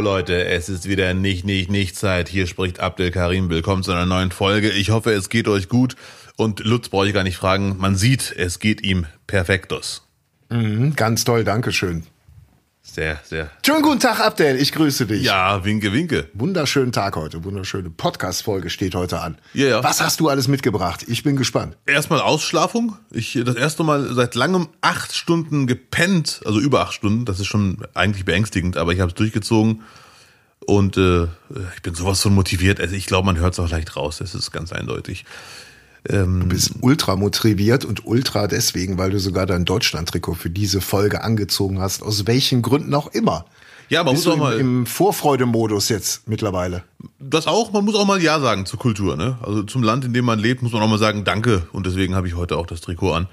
Leute, es ist wieder nicht, nicht, nicht Zeit. Hier spricht Abdel Karim. Willkommen zu einer neuen Folge. Ich hoffe, es geht euch gut. Und Lutz brauche ich gar nicht fragen. Man sieht, es geht ihm perfektos. Mhm, ganz toll, Dankeschön. Sehr, sehr. Schönen guten Tag, Abdel. Ich grüße dich. Ja, winke, winke. Wunderschönen Tag heute. Wunderschöne Podcast-Folge steht heute an. Ja, ja. Was hast du alles mitgebracht? Ich bin gespannt. Erstmal Ausschlafung. Ich das erste Mal seit langem acht Stunden gepennt, also über acht Stunden. Das ist schon eigentlich beängstigend, aber ich habe es durchgezogen. Und äh, ich bin sowas von motiviert. Also ich glaube, man hört es auch leicht raus. Es ist ganz eindeutig. Du bist ultra motiviert und ultra deswegen, weil du sogar dein Deutschland-Trikot für diese Folge angezogen hast. Aus welchen Gründen auch immer. Ja, man Bist muss auch mal. im, im Vorfreude-Modus jetzt mittlerweile. Das auch, man muss auch mal Ja sagen zur Kultur, ne? Also zum Land, in dem man lebt, muss man auch mal sagen Danke. Und deswegen habe ich heute auch das Trikot an.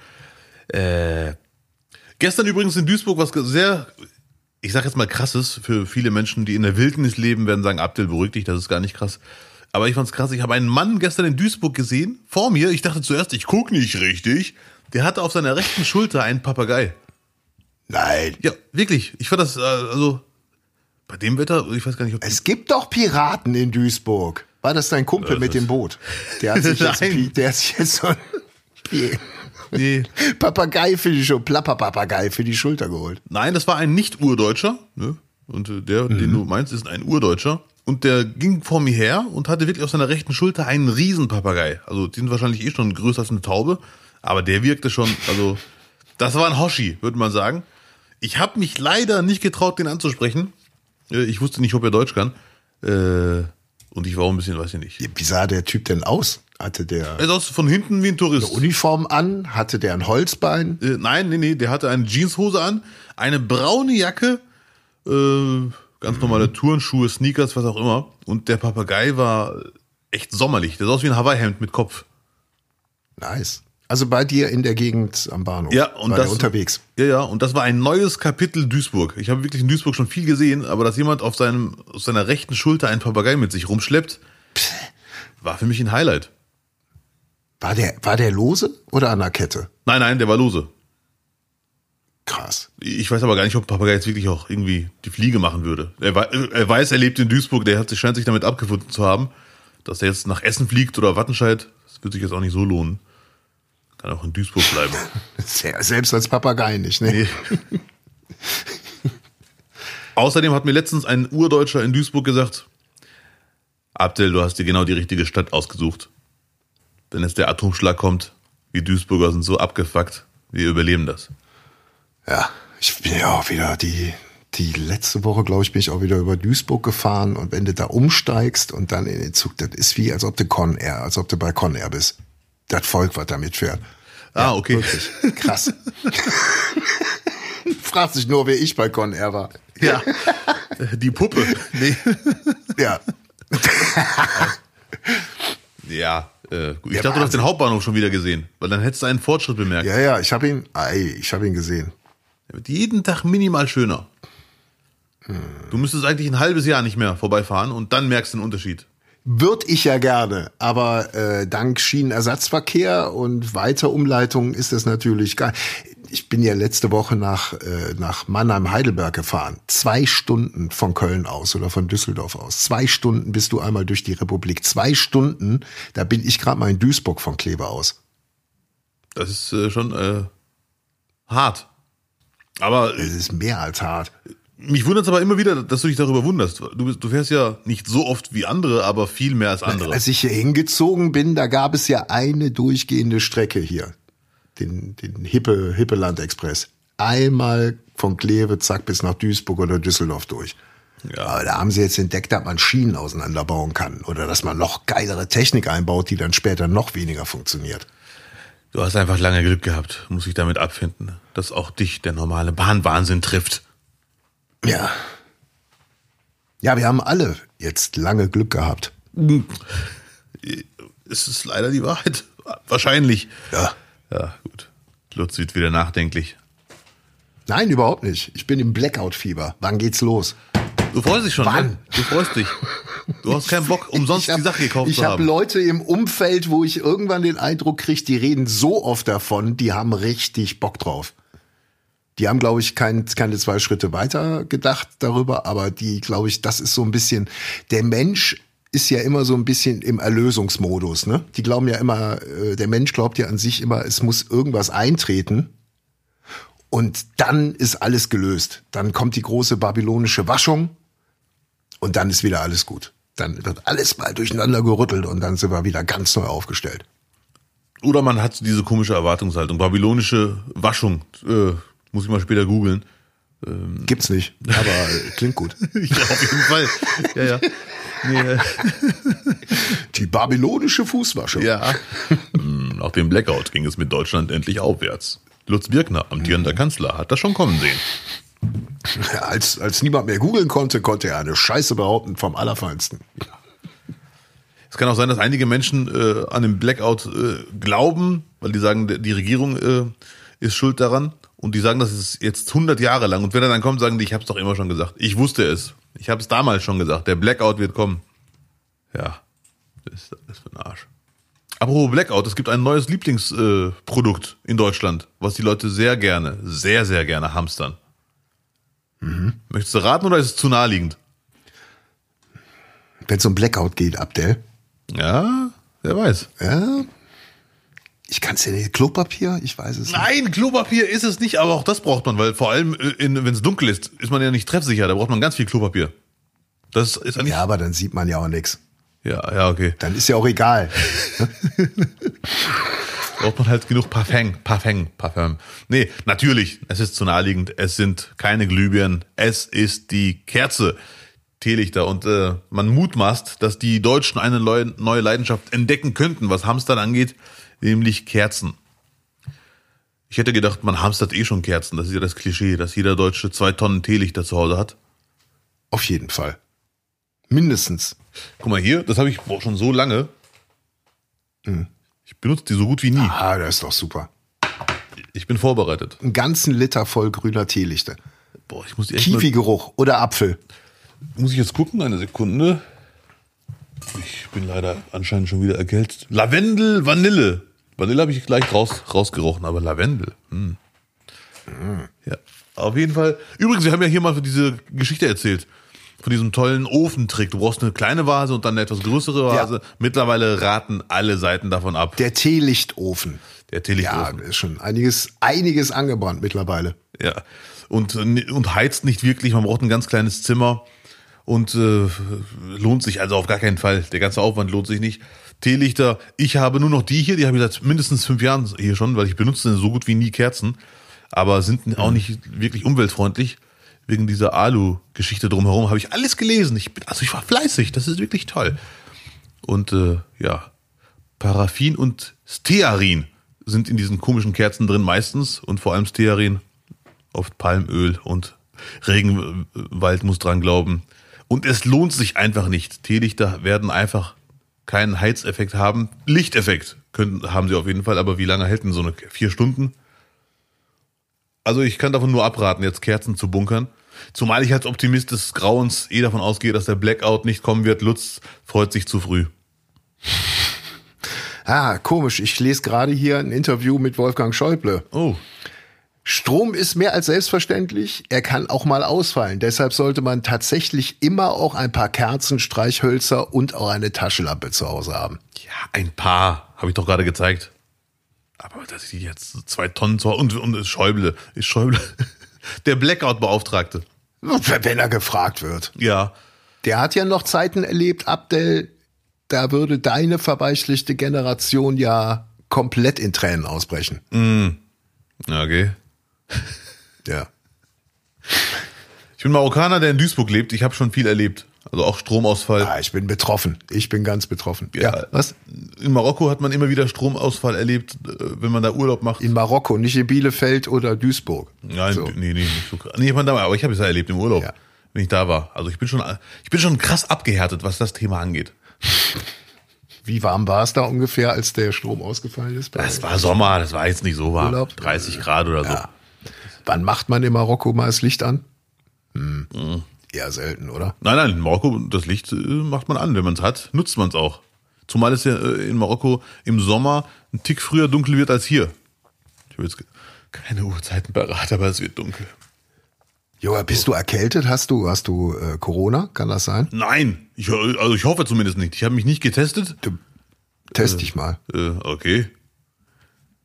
Äh, gestern übrigens in Duisburg was sehr, ich sag jetzt mal krasses, für viele Menschen, die in der Wildnis leben, werden sagen, Abdel, beruhig dich, das ist gar nicht krass. Aber ich fand's krass, ich habe einen Mann gestern in Duisburg gesehen, vor mir, ich dachte zuerst, ich guck nicht richtig, der hatte auf seiner rechten Schulter einen Papagei. Nein. Ja, wirklich. Ich fand das, äh, also, bei dem Wetter, ich weiß gar nicht, ob Es gibt doch Piraten in Duisburg. War das dein Kumpel das mit dem Boot? Der hat sich jetzt, der hat sich jetzt so ein nee. Papagei für die Schulter, Plapperpapagei für die Schulter geholt. Nein, das war ein Nicht-Urdeutscher. Ne? Und äh, der, den du meinst, ist ein Urdeutscher. Und der ging vor mir her und hatte wirklich auf seiner rechten Schulter einen Riesenpapagei. Also die sind wahrscheinlich eh schon größer als eine Taube. Aber der wirkte schon, also das war ein Hoshi, würde man sagen. Ich habe mich leider nicht getraut, den anzusprechen. Äh, Ich wusste nicht, ob er Deutsch kann. Äh, Und ich war auch ein bisschen, weiß ich nicht. Wie sah der Typ denn aus? Hatte der Er sah aus von hinten wie ein Tourist. Uniform an? Hatte der ein Holzbein? Äh, nein, nee, nee, der hatte eine Jeanshose an, eine braune Jacke, äh, ganz normale Turnschuhe, Sneakers, was auch immer. Und der Papagei war echt sommerlich. Der sah aus wie ein Hawaii-Hemd mit Kopf. Nice. Also bei dir in der Gegend am Bahnhof. Ja, und das unterwegs. Ja, ja, und das war ein neues Kapitel Duisburg. Ich habe wirklich in Duisburg schon viel gesehen, aber dass jemand auf seinem auf seiner rechten Schulter einen Papagei mit sich rumschleppt, war für mich ein Highlight. War der, war der lose oder an der Kette? Nein, nein, der war lose. Krass. Ich weiß aber gar nicht, ob Papagei jetzt wirklich auch irgendwie die Fliege machen würde. Er, wei- weiß, er lebt in Duisburg, der hat sich, scheint sich damit abgefunden zu haben, dass er jetzt nach Essen fliegt oder Wattenscheid. Das wird sich jetzt auch nicht so lohnen. Kann auch in Duisburg bleiben. Selbst als Papagei nicht, ne? Nee. Außerdem hat mir letztens ein Urdeutscher in Duisburg gesagt, Abdel, du hast dir genau die richtige Stadt ausgesucht. Wenn jetzt der Atomschlag kommt, wir Duisburger sind so abgefuckt, wir überleben das. Ja, ich bin ja auch wieder die, die letzte Woche, glaube ich, bin ich auch wieder über Duisburg gefahren und wenn du da umsteigst und dann in den Zug, das ist wie, als ob du Con Air, als ob du bei Con Air bist. Das Volk, was da mitfährt. Ah, okay. Wirklich. Krass. Fragt sich nur, wer ich bei Con Air war. Ja. Die Puppe. Nee. Ja. Ja, äh, gut. ich Ja, dachte, du hast den Hauptbahnhof schon wieder gesehen, weil dann hättest du einen Fortschritt bemerkt. Ja, ja, ich habe ihn, ei, ich habe ihn gesehen. Er wird jeden Tag minimal schöner. Du müsstest eigentlich ein halbes Jahr nicht mehr vorbeifahren und dann merkst du den Unterschied. Würde ich ja gerne, aber äh, dank Schienenersatzverkehr und Weiterumleitungen ist das natürlich geil. Ich bin ja letzte Woche nach, äh, nach Mannheim-Heidelberg gefahren. Zwei Stunden von Köln aus oder von Düsseldorf aus. Zwei Stunden bist du einmal durch die Republik. Zwei Stunden, da bin ich gerade mal in Duisburg von Kleve aus. Das ist äh, schon äh, hart. Aber Das ist mehr als hart. mich wundert es aber immer wieder, dass du dich darüber wunderst. Du, du fährst ja nicht so oft wie andere, aber viel mehr als andere. Als ich hier hingezogen bin, da gab es ja eine durchgehende Strecke hier. Den, den Hippe, Hippeland Express. Einmal von Kleve, zack, bis nach Duisburg oder Düsseldorf durch. Ja. Aber da haben sie jetzt entdeckt, dass man Schienen auseinanderbauen kann. Oder dass man noch geilere Technik einbaut, die dann später noch weniger funktioniert. Du hast einfach lange Glück gehabt, muss ich damit abfinden, dass auch dich der normale Bahnwahnsinn trifft. Ja. Ja, wir haben alle jetzt lange Glück gehabt. Es ist leider die Wahrheit. Wahrscheinlich. Ja. Ja, gut. Lutz wird wieder nachdenklich. Nein, überhaupt nicht. Ich bin im Blackout-Fieber. Wann geht's los? Du freust dich schon, Wann? ne? Du freust dich. Du hast keinen Bock, umsonst Ich hab- die Sache gekauft Ich zu habe haben. Leute im Umfeld, wo ich irgendwann den Eindruck kriege, die reden so oft davon, die haben richtig Bock drauf. Die haben, glaube ich, kein, keine zwei Schritte weiter gedacht darüber, aber die, glaube ich, das ist so ein bisschen, der Mensch ist ja immer so ein bisschen im Erlösungsmodus. Ne? Die glauben ja immer, äh, der Mensch glaubt ja an sich immer, es muss irgendwas eintreten. Und dann ist alles gelöst. Dann kommt die große babylonische Waschung und dann ist wieder alles gut. Dann wird alles mal durcheinander gerüttelt und dann sind wir wieder ganz neu aufgestellt. Oder man hat diese komische Erwartungshaltung. Babylonische Waschung. Äh, muss ich mal später googeln. Gibt's nicht, aber klingt gut. ja, auf jeden Fall. Ja, ja. Nee, äh, Die babylonische Fußwasche. ja. Hm, Nach dem Blackout ging es mit Deutschland endlich aufwärts. Lutz Birkner, amtierender Kanzler, hat das schon kommen sehen. Als, als niemand mehr googeln konnte, konnte er eine Scheiße behaupten vom Allerfeinsten. Es kann auch sein, dass einige Menschen äh, an den Blackout äh, glauben, weil die sagen, die Regierung äh, ist schuld daran. Und die sagen, das ist jetzt 100 Jahre lang. Und wenn er dann kommt, sagen die, ich habe es doch immer schon gesagt. Ich wusste es. Ich habe es damals schon gesagt. Der Blackout wird kommen. Ja, das ist alles für ein Arsch. Apropos Blackout, es gibt ein neues Lieblingsprodukt äh, in Deutschland, was die Leute sehr gerne, sehr, sehr gerne hamstern. Möchtest du raten oder ist es zu naheliegend? Wenn es um Blackout geht, Abdel. Ja, wer weiß. Ja. Ich kann es ja nicht. Klopapier? Ich weiß es nicht. Nein, Klopapier ist es nicht, aber auch das braucht man, weil vor allem, äh, wenn es dunkel ist, ist man ja nicht treffsicher. Da braucht man ganz viel Klopapier. Das ist. Ja, aber dann sieht man ja auch nichts. Ja, ja, okay. Dann ist ja auch egal. Braucht man halt genug Parfum, Parfum, Parfum. Nee, natürlich, es ist zu naheliegend. Es sind keine Glühbirnen. Es ist die Kerze. Teelichter. Und äh, man mutmaßt, dass die Deutschen eine neue Leidenschaft entdecken könnten, was Hamstern angeht, nämlich Kerzen. Ich hätte gedacht, man hamstert eh schon Kerzen. Das ist ja das Klischee, dass jeder Deutsche zwei Tonnen Teelichter zu Hause hat. Auf jeden Fall. Mindestens. Guck mal hier, das habe ich boah, schon so lange. Ich benutze die so gut wie nie. Ah, das ist doch super. Ich bin vorbereitet. Einen ganzen Liter voll grüner Teelichter. Boah, ich muss die echt mal, Kiwi-Geruch oder Apfel. muss ich jetzt gucken, eine Sekunde. Ich bin leider anscheinend schon wieder erkältet. Lavendel, Vanille. Vanille habe ich gleich raus, rausgerochen, aber Lavendel. Hm. Ja, auf jeden Fall. Übrigens, wir haben ja hier mal diese Geschichte erzählt. Von diesem tollen Ofentrick. Du brauchst eine kleine Vase und dann eine etwas größere Vase. Ja. Mittlerweile raten alle Seiten davon ab. Der Teelichtofen. Der Ja, Teelichtofen. ist schon einiges, einiges angebrannt mittlerweile. Ja. Und, und heizt nicht wirklich. Man braucht ein ganz kleines Zimmer. Und äh, lohnt sich also auf gar keinen Fall. Der ganze Aufwand lohnt sich nicht. Teelichter, ich habe nur noch die hier, die habe ich seit mindestens fünf Jahren hier schon, weil ich benutze so gut wie nie Kerzen. Aber sind auch nicht wirklich umweltfreundlich. Wegen dieser Alu-Geschichte drumherum habe ich alles gelesen. Ich bin, also ich war fleißig, das ist wirklich toll. Und äh, ja, Paraffin und Stearin sind in diesen komischen Kerzen drin meistens und vor allem Stearin, oft Palmöl und Regenwald muss dran glauben. Und es lohnt sich einfach nicht. Teelichter werden einfach keinen Heizeffekt haben. Lichteffekt können, haben sie auf jeden Fall, aber wie lange hält denn so eine vier Stunden? Also ich kann davon nur abraten, jetzt Kerzen zu bunkern. Zumal ich als Optimist des Grauens eh davon ausgehe, dass der Blackout nicht kommen wird. Lutz freut sich zu früh. Ah, komisch. Ich lese gerade hier ein Interview mit Wolfgang Schäuble. Oh, Strom ist mehr als selbstverständlich. Er kann auch mal ausfallen. Deshalb sollte man tatsächlich immer auch ein paar Kerzen, Streichhölzer und auch eine Taschenlampe zu Hause haben. ja, ein paar, habe ich doch gerade gezeigt. Aber dass ich jetzt zwei Tonnen zu und, und Schäuble, ist Schäuble, der Blackout-Beauftragte. Wenn er gefragt wird. Ja, Der hat ja noch Zeiten erlebt, Abdel, da würde deine verweichlichte Generation ja komplett in Tränen ausbrechen. Ja, okay. Ja. Ich bin Marokkaner, der in Duisburg lebt. Ich habe schon viel erlebt. Also auch Stromausfall. Ah, ich bin betroffen. Ich bin ganz betroffen. Ja, was? In Marokko hat man immer wieder Stromausfall erlebt, äh, wenn man da Urlaub macht. In Marokko, nicht in Bielefeld oder Duisburg. Nein, So. nee, nee, nicht so krass. Nee, ich da, aber ich habe es ja erlebt im Urlaub, Ja. wenn ich da war. Also ich bin schon, ich bin schon krass abgehärtet, was das Thema angeht. Wie warm war es da ungefähr, als der Strom ausgefallen ist? Das war Sommer, das war jetzt nicht so warm. Urlaub? 30 Grad oder so. Ja. Wann macht man in Marokko mal das Licht an? Hm. Eher selten, oder? Nein, nein, in Marokko, das Licht äh, macht man an. Wenn man es hat, nutzt man es auch. Zumal es ja äh, in Marokko im Sommer ein Tick früher dunkel wird als hier. Ich habe jetzt Keine Uhrzeiten parat, aber es wird dunkel. Joa, bist du erkältet? Hast du, hast du äh, Corona? Kann das sein? Nein, ich, also ich hoffe zumindest nicht. Ich habe mich nicht getestet. Du, test dich mal. Äh, okay.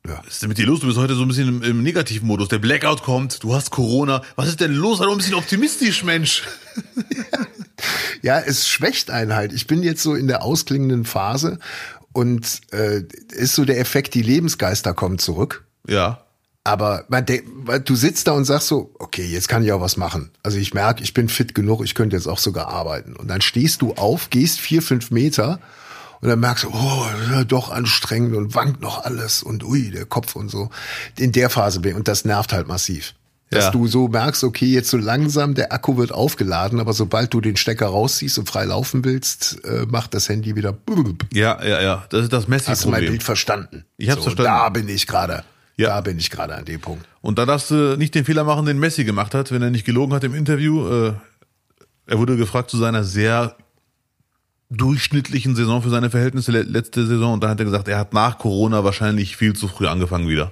Ja. Was ist denn mit dir los? Du bist heute so ein bisschen im, im negativen Modus. Der Blackout kommt, du hast Corona. Was ist denn los? Sei doch ein bisschen optimistisch, Mensch. Ja, es schwächt einen halt. Ich bin jetzt so in der ausklingenden Phase und äh, ist so der Effekt, die Lebensgeister kommen zurück. Ja. Aber man, du sitzt da und sagst so, okay, jetzt kann ich auch was machen. Also ich merke, ich bin fit genug, ich könnte jetzt auch sogar arbeiten. Und dann stehst du auf, gehst vier, fünf Meter und dann merkst du, oh, das ist ja doch anstrengend und wankt noch alles und ui, der Kopf und so. In der Phase bin und das nervt halt massiv. Dass Ja. du so merkst, okay, jetzt so langsam, der Akku wird aufgeladen, aber sobald du den Stecker rausziehst und frei laufen willst, äh, macht das Handy wieder. Ja, ja, ja. Das ist das Hast du mein Messi-Problem. Bild verstanden? Ich hab's so, verstanden. Da bin ich gerade. Ja. Da bin ich gerade an dem Punkt. Und da darfst du nicht den Fehler machen, den Messi gemacht hat, wenn er nicht gelogen hat im Interview. Äh, er wurde gefragt zu seiner sehr durchschnittlichen Saison für seine Verhältnisse le- letzte Saison und dann hat er gesagt, er hat nach Corona wahrscheinlich viel zu früh angefangen wieder.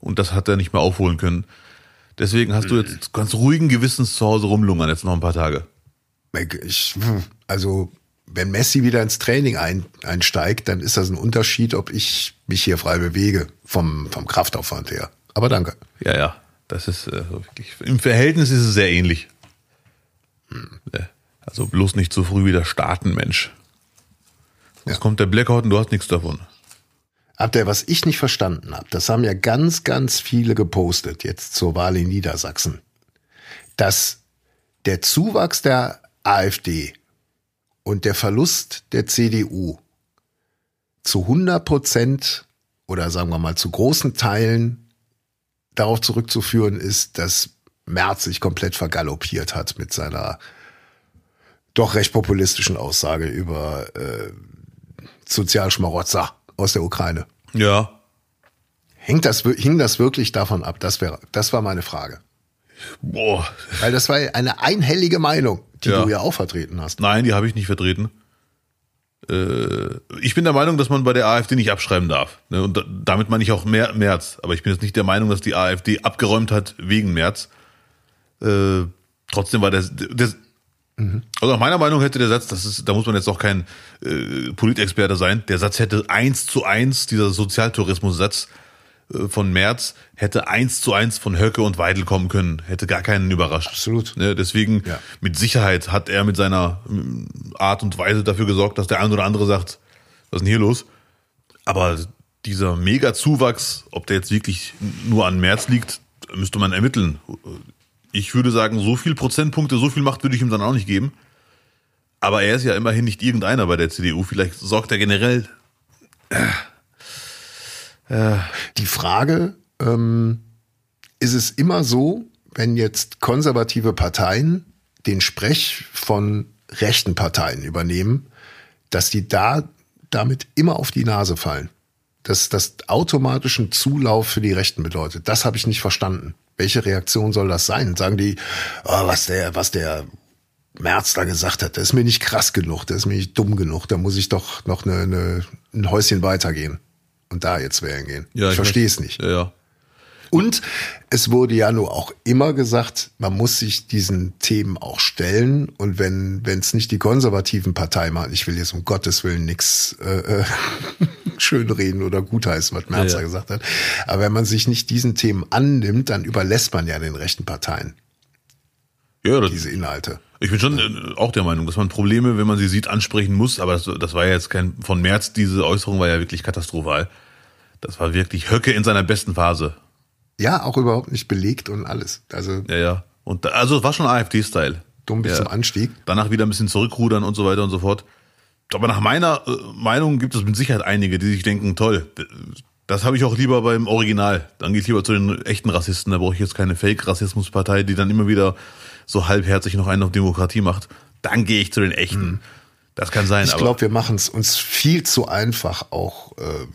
Und das hat er nicht mehr aufholen können. Deswegen hast du jetzt ganz ruhigen Gewissens zu Hause rumlungern jetzt noch ein paar Tage. Ich, also, wenn Messi wieder ins Training ein, einsteigt, dann ist das ein Unterschied, ob ich mich hier frei bewege vom, vom Kraftaufwand her. Aber danke. Ja, ja. Das ist äh, wirklich. Im Verhältnis ist es sehr ähnlich. Ja. Also bloß nicht zu früh wieder starten, Mensch. Sonst Ja. kommt der Blackout und du hast nichts davon. Habt ihr, was ich nicht verstanden habe, das haben ja ganz, ganz viele gepostet jetzt zur Wahl in Niedersachsen, dass der Zuwachs der AfD und der Verlust der CDU zu 100 Prozent oder sagen wir mal zu großen Teilen darauf zurückzuführen ist, dass Merz sich komplett vergaloppiert hat mit seiner doch recht populistischen Aussage über äh, Sozialschmarotzer aus der Ukraine. Ja. Hängt das, hing das wirklich davon ab? Das wäre, das war meine Frage. Boah. Weil das war eine einhellige Meinung, die Ja. du ja auch vertreten hast. Nein, die habe ich nicht vertreten. Äh, ich bin der Meinung, dass man bei der AfD nicht abschreiben darf. Ne? Und da, damit meine ich auch mehr März. Aber ich bin jetzt nicht der Meinung, dass die AfD abgeräumt hat wegen März. Äh, trotzdem war der, der also nach meiner Meinung hätte der Satz, das ist, da muss man jetzt auch kein äh, Politexperte sein, der Satz hätte eins zu eins, dieser Sozialtourismus-Satz äh, von März, hätte eins zu eins von Höcke und Weidel kommen können, hätte gar keinen überrascht. Absolut. Ne, deswegen, Ja. mit Sicherheit hat er mit seiner mm, Art und Weise dafür gesorgt, dass der ein oder andere sagt, was ist denn hier los? Aber dieser Mega-Zuwachs, ob der jetzt wirklich nur an März liegt, müsste man ermitteln. Ich würde sagen, so viel Prozentpunkte, so viel Macht würde ich ihm dann auch nicht geben. Aber er ist ja immerhin nicht irgendeiner bei der CDU. Vielleicht sorgt er generell. Die Frage, ähm, ist es immer so, wenn jetzt konservative Parteien den Sprech von rechten Parteien übernehmen, dass die da damit immer auf die Nase fallen? Dass das automatischen Zulauf für die Rechten bedeutet. Das habe ich nicht verstanden. Welche Reaktion soll das sein? Sagen die, oh, was der, was der Merz da gesagt hat, das ist mir nicht krass genug, das ist mir nicht dumm genug, da muss ich doch noch eine, eine, ein Häuschen weitergehen und da jetzt wählen gehen. ich verstehe es nicht. Ja, ja. Und es wurde ja nur auch immer gesagt, man muss sich diesen Themen auch stellen. Und wenn wenn es nicht die konservativen Parteien machen, ich will jetzt um Gottes Willen nichts äh, äh, schönreden oder gutheißen, was Merz Ja, da ja. gesagt hat. Aber wenn man sich nicht diesen Themen annimmt, dann überlässt man ja den rechten Parteien ja das, diese Inhalte. ich bin schon äh, auch der Meinung, dass man Probleme, wenn man sie sieht, ansprechen muss. Aber das, das war ja jetzt kein, von März, diese Äußerung war ja wirklich katastrophal. Das war wirklich Höcke in seiner besten Phase. Ja, auch überhaupt nicht belegt und alles. Also Ja, ja. Und da, also es war schon AfD-Style. dumm bis Ja. zum Anstieg. danach wieder ein bisschen zurückrudern und so weiter und so fort. Aber nach meiner äh, Meinung gibt es mit Sicherheit einige, die sich denken, toll, das habe ich auch lieber beim Original. Dann gehe ich lieber zu den echten Rassisten. Da brauche ich jetzt keine Fake-Rassismuspartei, die dann immer wieder so halbherzig noch einen auf Demokratie macht. Dann gehe ich zu den echten. Das kann sein, Ich glaube, wir machen es uns viel zu einfach auch, äh,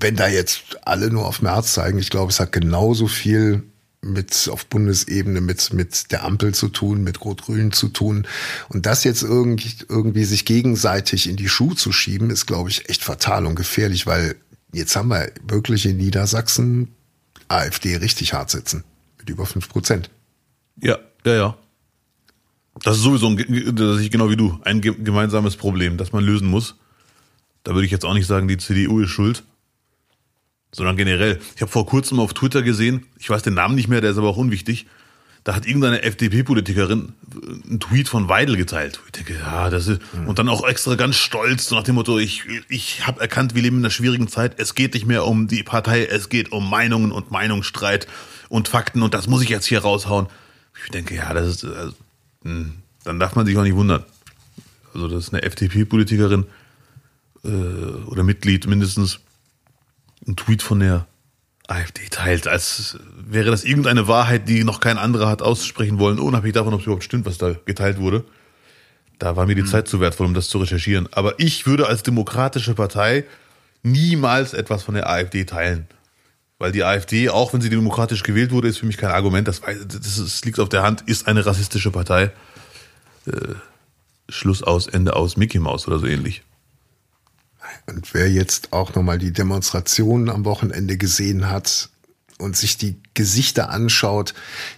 wenn da jetzt alle nur auf März zeigen. Ich glaube, es hat genauso viel mit auf Bundesebene mit mit der Ampel zu tun, mit Rot-Grün zu tun und das jetzt irgendwie irgendwie sich gegenseitig in die Schuhe zu schieben, ist glaube ich echt fatal und gefährlich, weil jetzt haben wir wirklich in Niedersachsen AfD richtig hart sitzen. Mit über fünf Prozent. Ja, ja, ja. Das ist sowieso, ein, das ist genau wie du, ein gemeinsames Problem, das man lösen muss. Da würde ich jetzt auch nicht sagen, die CDU ist schuld, sondern generell. Ich habe vor kurzem auf Twitter gesehen, ich weiß den Namen nicht mehr, der ist aber auch unwichtig. Da hat irgendeine FDP-Politikerin einen Tweet von Weidel geteilt. Ich denke, ja, das ist, mhm. und dann auch extra ganz stolz, so nach dem Motto, ich, ich habe erkannt, wir leben in einer schwierigen Zeit. Es geht nicht mehr um die Partei, es geht um Meinungen und Meinungsstreit und Fakten und das muss ich jetzt hier raushauen. Ich denke, ja, das ist, also, hm, dann darf man sich auch nicht wundern. Also das ist eine FDP-Politikerin äh, oder Mitglied mindestens ein Tweet von der AfD teilt, als wäre das irgendeine Wahrheit, die noch kein anderer hat aussprechen wollen, unabhängig davon, ob es überhaupt stimmt, was da geteilt wurde. Da war mir die mhm. Zeit zu wertvoll, um das zu recherchieren. Aber ich würde als demokratische Partei niemals etwas von der AfD teilen. Weil die AfD, auch wenn sie demokratisch gewählt wurde, ist für mich kein Argument. Das, das, das liegt auf der Hand, ist eine rassistische Partei. Äh, Schluss aus, Ende aus, Mickey Mouse oder so ähnlich. Und wer jetzt auch nochmal die Demonstrationen am Wochenende gesehen hat und sich die Gesichter anschaut,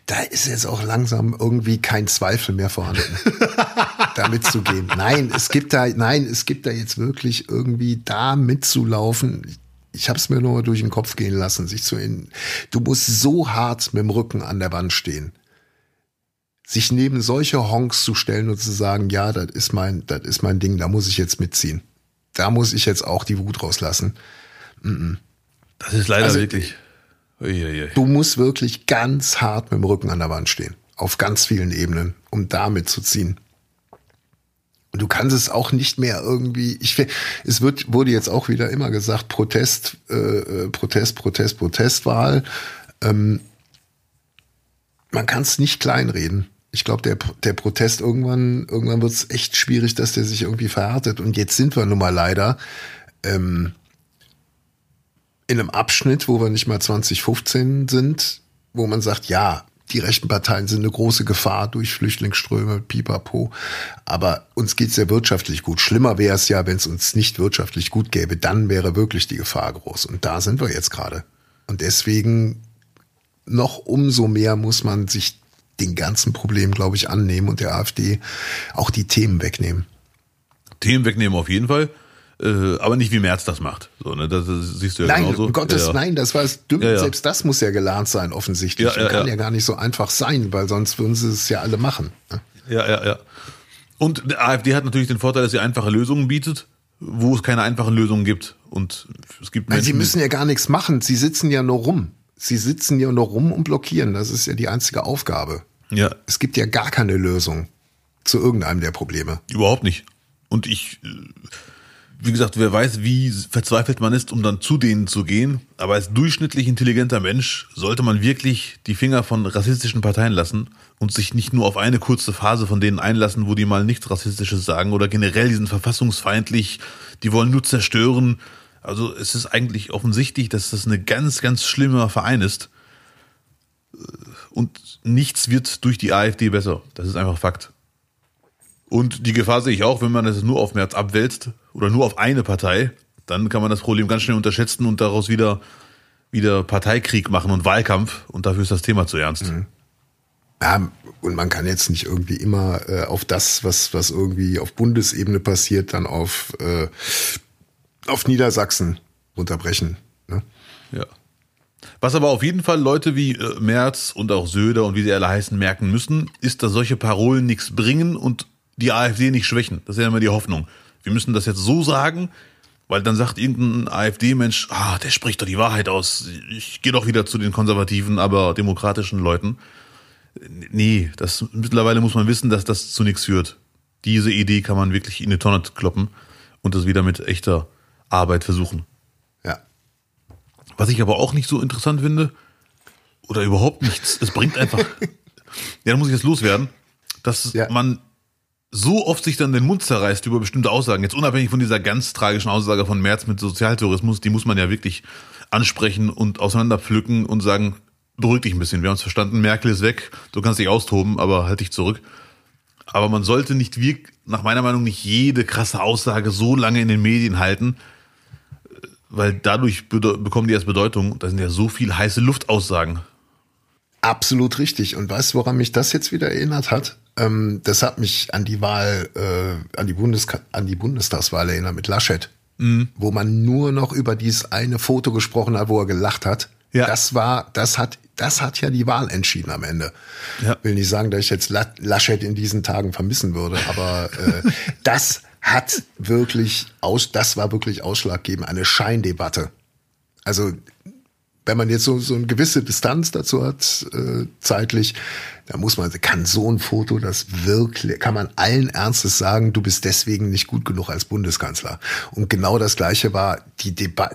da ist jetzt auch langsam irgendwie kein Zweifel mehr vorhanden, da mitzugehen. Nein, es gibt da, nein, es gibt da jetzt wirklich irgendwie da mitzulaufen ich habe es mir nur durch den Kopf gehen lassen, sich zu in, du musst so hart mit dem Rücken an der Wand stehen. Sich neben solche Honks zu stellen und zu sagen, ja, das ist mein, das ist mein Ding, da muss ich jetzt mitziehen. Da muss ich jetzt auch die Wut rauslassen. Das ist leider also, wirklich. Uiuiui. Du musst wirklich ganz hart mit dem Rücken an der Wand stehen. Auf ganz vielen Ebenen, um da mitzuziehen. Und du kannst es auch nicht mehr irgendwie, ich es wird, wurde jetzt auch wieder immer gesagt, Protest, äh, äh Protest, Protest, Protestwahl. Ähm, man kann es nicht kleinreden. Ich glaube, der, der Protest irgendwann, irgendwann wird es echt schwierig, dass der sich irgendwie verhärtet. Und jetzt sind wir nun mal leider ähm, in einem Abschnitt, wo wir nicht mal 2015 sind, wo man sagt, ja, die rechten Parteien sind eine große Gefahr durch Flüchtlingsströme, pipapo. Aber uns geht's ja wirtschaftlich gut. Schlimmer wäre es ja, wenn es uns nicht wirtschaftlich gut gäbe. Dann wäre wirklich die Gefahr groß. Und da sind wir jetzt gerade. Und deswegen noch umso mehr muss man sich den ganzen Problem, glaube ich, annehmen und der AfD auch die Themen wegnehmen. Themen wegnehmen auf jeden Fall. Äh, aber nicht wie Merz das macht. So, ne? das, das siehst du ja nein, genauso. Gottes, ja. nein, das war es dumm. Ja, Selbst das muss ja gelernt sein, offensichtlich. Ja, ja, kann ja. gar nicht so einfach sein, weil sonst würden sie es ja alle machen. Ne? Ja, ja, ja. Und die AfD hat natürlich den Vorteil, dass sie einfache Lösungen bietet, wo es keine einfachen Lösungen gibt. Und es gibt Menschen, Nein, sie müssen ja gar nichts machen. Sie sitzen ja nur rum. Sie sitzen ja nur rum und blockieren. Das ist ja die einzige Aufgabe. Ja. Es gibt ja gar keine Lösung zu irgendeinem der Probleme. Überhaupt nicht. Und ich äh, wie gesagt, wer weiß, wie verzweifelt man ist, um dann zu denen zu gehen. Aber als durchschnittlich intelligenter Mensch sollte man wirklich die Finger von rassistischen Parteien lassen und sich nicht nur auf eine kurze Phase von denen einlassen, wo die mal nichts Rassistisches sagen oder generell, die sind verfassungsfeindlich, die wollen nur zerstören. Also es ist eigentlich offensichtlich, dass das eine ganz, ganz schlimmer Verein ist. Und nichts wird durch die AfD besser. Das ist einfach Fakt. Und die Gefahr sehe ich auch, wenn man es nur auf März abwälzt oder nur auf eine Partei, dann kann man das Problem ganz schnell unterschätzen und daraus wieder, wieder Parteikrieg machen und Wahlkampf und dafür ist das Thema zu ernst. Mhm. Ja, und man kann jetzt nicht irgendwie immer äh, auf das, was, was irgendwie auf Bundesebene passiert, dann auf, äh, auf Niedersachsen unterbrechen. Ne? Ja. Was aber auf jeden Fall Leute wie äh, Merz und auch Söder und wie sie alle heißen merken müssen, ist, dass solche Parolen nichts bringen und die AfD nicht schwächen. Das ist ja immer die Hoffnung. Wir müssen das jetzt so sagen, weil dann sagt irgendein AfD-Mensch, ah, der spricht doch die Wahrheit aus. Ich gehe doch wieder zu den konservativen, aber demokratischen Leuten. Nee, das mittlerweile muss man wissen, dass das zu nichts führt. Diese Idee kann man wirklich in die Tonne kloppen und das wieder mit echter Arbeit versuchen. Ja. Was ich aber auch nicht so interessant finde, oder überhaupt nichts, es bringt einfach. ja, da muss ich jetzt loswerden, dass ja. man so oft sich dann den Mund zerreißt über bestimmte Aussagen, jetzt unabhängig von dieser ganz tragischen Aussage von Merz mit Sozialtourismus, die muss man ja wirklich ansprechen und auseinanderpflücken und sagen, beruhig dich ein bisschen, wir haben es verstanden, Merkel ist weg, du kannst dich austoben, aber halt dich zurück. Aber man sollte nicht, wie, nach meiner Meinung, nicht jede krasse Aussage so lange in den Medien halten, weil dadurch bekommen die erst Bedeutung. Da sind ja so viel heiße Luftaussagen. Absolut richtig. Und weißt du, woran mich das jetzt wieder erinnert hat? Ähm, das hat mich an die Wahl, äh, an die Bundes an die Bundestagswahl erinnert mit Laschet, mhm. wo man nur noch über dieses eine Foto gesprochen hat, wo er gelacht hat. Ja. Das war, das hat, das hat ja die Wahl entschieden am Ende. Ja. Will nicht sagen, dass ich jetzt Laschet in diesen Tagen vermissen würde, aber äh, das hat wirklich aus, das war wirklich ausschlaggebend, eine Scheindebatte. Also wenn man jetzt so, so eine gewisse Distanz dazu hat, äh, zeitlich, da muss man, kann so ein Foto das wirklich, kann man allen Ernstes sagen, du bist deswegen nicht gut genug als Bundeskanzler. Und genau das Gleiche war die, Deba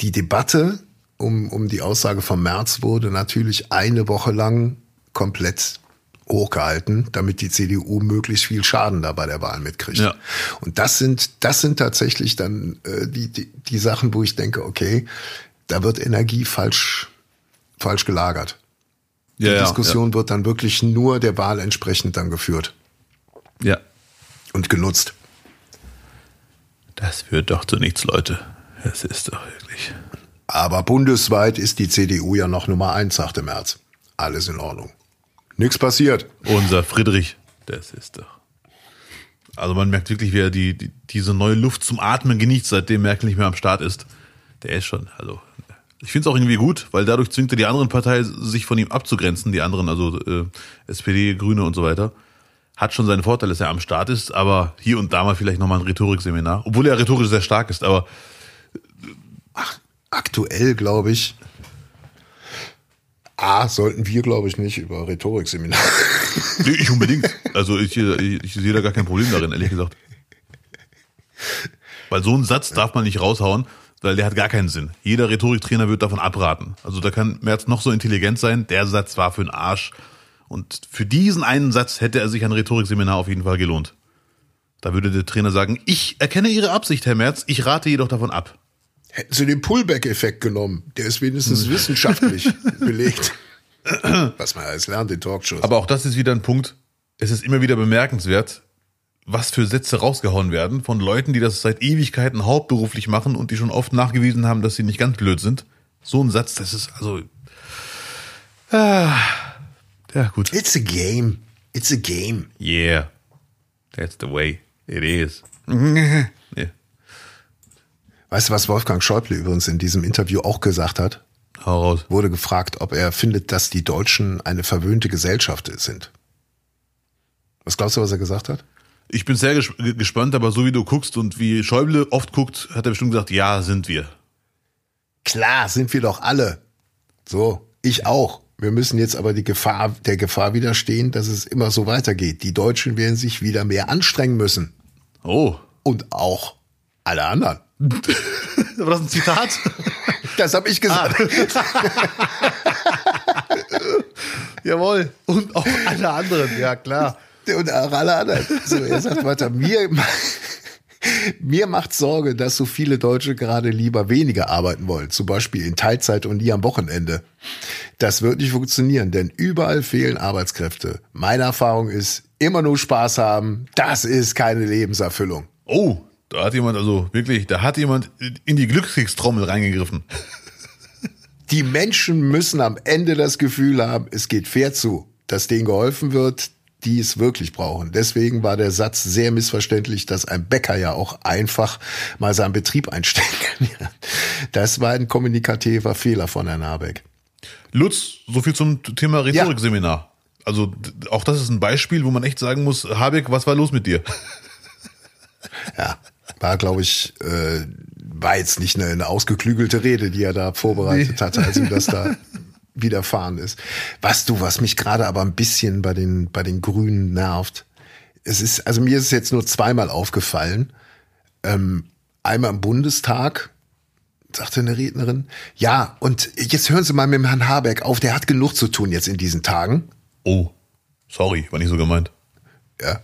die Debatte um, um die Aussage vom März wurde natürlich eine Woche lang komplett hochgehalten, damit die CDU möglichst viel Schaden da bei der Wahl mitkriegt. Ja. Und das sind, das sind tatsächlich dann äh, die, die, die Sachen, wo ich denke, okay, da wird Energie falsch, falsch gelagert. Die ja, Diskussion ja. wird dann wirklich nur der Wahl entsprechend dann geführt. Ja. Und genutzt. Das führt doch zu nichts, Leute. Es ist doch wirklich. Aber bundesweit ist die CDU ja noch Nummer eins, sagte Merz. Alles in Ordnung. Nichts passiert. Unser Friedrich, das ist doch. Also man merkt wirklich, wie er die, die, diese neue Luft zum Atmen genießt, seitdem Merkel nicht mehr am Start ist. Der ist schon, also ich finde es auch irgendwie gut, weil dadurch zwingt er die anderen Parteien, sich von ihm abzugrenzen, die anderen, also äh, SPD, Grüne und so weiter. Hat schon seinen Vorteil, dass er am Start ist, aber hier und da mal vielleicht nochmal ein Rhetorikseminar, obwohl er rhetorisch sehr stark ist, aber Ach, aktuell, glaube ich, A, sollten wir, glaube ich, nicht über Rhetorikseminar. Nee, ich unbedingt. Also ich, ich, ich sehe da gar kein Problem darin, ehrlich gesagt. Weil so einen Satz darf man nicht raushauen, weil der hat gar keinen Sinn. Jeder Rhetoriktrainer wird davon abraten. Also da kann Merz noch so intelligent sein, der Satz war für einen Arsch. Und für diesen einen Satz hätte er sich ein Rhetorikseminar auf jeden Fall gelohnt. Da würde der Trainer sagen, ich erkenne Ihre Absicht, Herr Merz, ich rate jedoch davon ab. Hätten sie den Pullback-Effekt genommen, der ist wenigstens hm. wissenschaftlich belegt. Was man alles lernt in Talkshows. Aber auch das ist wieder ein Punkt. Es ist immer wieder bemerkenswert, was für Sätze rausgehauen werden von Leuten, die das seit Ewigkeiten hauptberuflich machen und die schon oft nachgewiesen haben, dass sie nicht ganz blöd sind. So ein Satz, das ist also. Ah, ja, gut. It's a game. It's a game. Yeah. That's the way it is. Weißt du, was Wolfgang Schäuble übrigens in diesem Interview auch gesagt hat? Hau raus. Wurde gefragt, ob er findet, dass die Deutschen eine verwöhnte Gesellschaft sind. Was glaubst du, was er gesagt hat? Ich bin sehr gespannt, aber so wie du guckst und wie Schäuble oft guckt, hat er bestimmt gesagt, ja, sind wir. Klar, sind wir doch alle. So, ich auch. Wir müssen jetzt aber die Gefahr, der Gefahr widerstehen, dass es immer so weitergeht. Die Deutschen werden sich wieder mehr anstrengen müssen. Oh. Und auch alle anderen. War das ein Zitat? Das habe ich gesagt. Ah. Jawohl. Und auch alle anderen, ja klar. Und auch alle anderen. So, er sagt weiter, mir, mir macht Sorge, dass so viele Deutsche gerade lieber weniger arbeiten wollen, zum Beispiel in Teilzeit und nie am Wochenende. Das wird nicht funktionieren, denn überall fehlen Arbeitskräfte. Meine Erfahrung ist, immer nur Spaß haben, das ist keine Lebenserfüllung. Oh, da hat jemand also wirklich, da hat jemand in die Glückskriegstrommel reingegriffen. Die Menschen müssen am Ende das Gefühl haben, es geht fair zu, dass denen geholfen wird, die es wirklich brauchen. Deswegen war der Satz sehr missverständlich, dass ein Bäcker ja auch einfach mal seinen Betrieb einstellen kann. Das war ein kommunikativer Fehler von Herrn Habeck. Lutz, so viel zum Thema Rhetorikseminar. Ja. Also auch das ist ein Beispiel, wo man echt sagen muss, Habeck, was war los mit dir? Ja, war, glaube ich, äh, war jetzt nicht eine, eine ausgeklügelte Rede, die er da vorbereitet nee. hatte, als ihm das da widerfahren ist. Was du, was mich gerade aber ein bisschen bei den, bei den Grünen nervt, es ist, also mir ist es jetzt nur zweimal aufgefallen. Ähm, einmal im Bundestag, sagte eine Rednerin, ja, und jetzt hören Sie mal mit dem Herrn Habeck auf, der hat genug zu tun jetzt in diesen Tagen. Oh, sorry, war nicht so gemeint. Ja.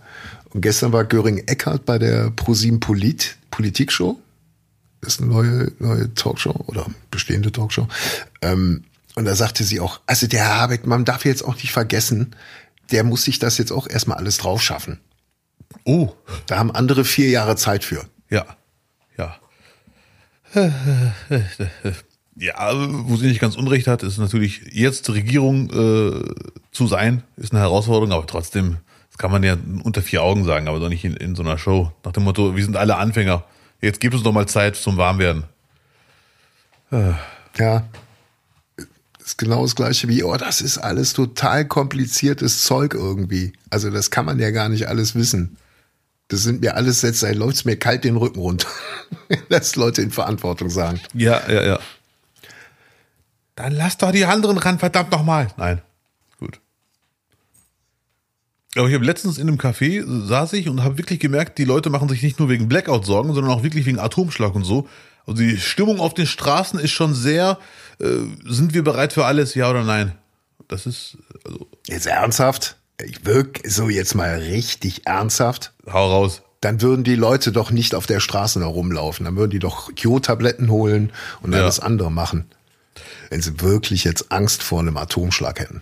Und gestern war Göring Eckhardt bei der ProSieben Polit, Politikshow. Das ist eine neue, neue Talkshow oder bestehende Talkshow. Ähm, und da sagte sie auch, also der Herr Habeck, man darf jetzt auch nicht vergessen, der muss sich das jetzt auch erstmal alles drauf schaffen. Oh. Da haben andere vier Jahre Zeit für. Ja. Ja. Ja, wo sie nicht ganz unrecht hat, ist natürlich jetzt Regierung äh, zu sein, ist eine Herausforderung, aber trotzdem, kann man ja unter vier Augen sagen, aber doch nicht in, in so einer Show. Nach dem Motto, wir sind alle Anfänger. Jetzt gibt es doch mal Zeit zum Warmwerden. Ja. Ist genau das gleiche wie, oh, das ist alles total kompliziertes Zeug irgendwie. Also das kann man ja gar nicht alles wissen. Das sind mir alles Sätze, da läuft's mir kalt den Rücken runter. Dass Leute in Verantwortung sagen. Ja, ja, ja. Dann lass doch die anderen ran, verdammt nochmal. Nein. Aber ich habe letztens in einem Café saß ich und habe wirklich gemerkt, die Leute machen sich nicht nur wegen Blackout Sorgen, sondern auch wirklich wegen Atomschlag und so. Also die Stimmung auf den Straßen ist schon sehr, äh, sind wir bereit für alles, ja oder nein? Das ist, also, Jetzt ernsthaft? Ich wirk so jetzt mal richtig ernsthaft. hau raus. Dann würden die Leute doch nicht auf der Straße da rumlaufen. Dann würden die doch Jodtabletten holen und Ja. alles andere machen. Wenn sie wirklich jetzt Angst vor einem Atomschlag hätten.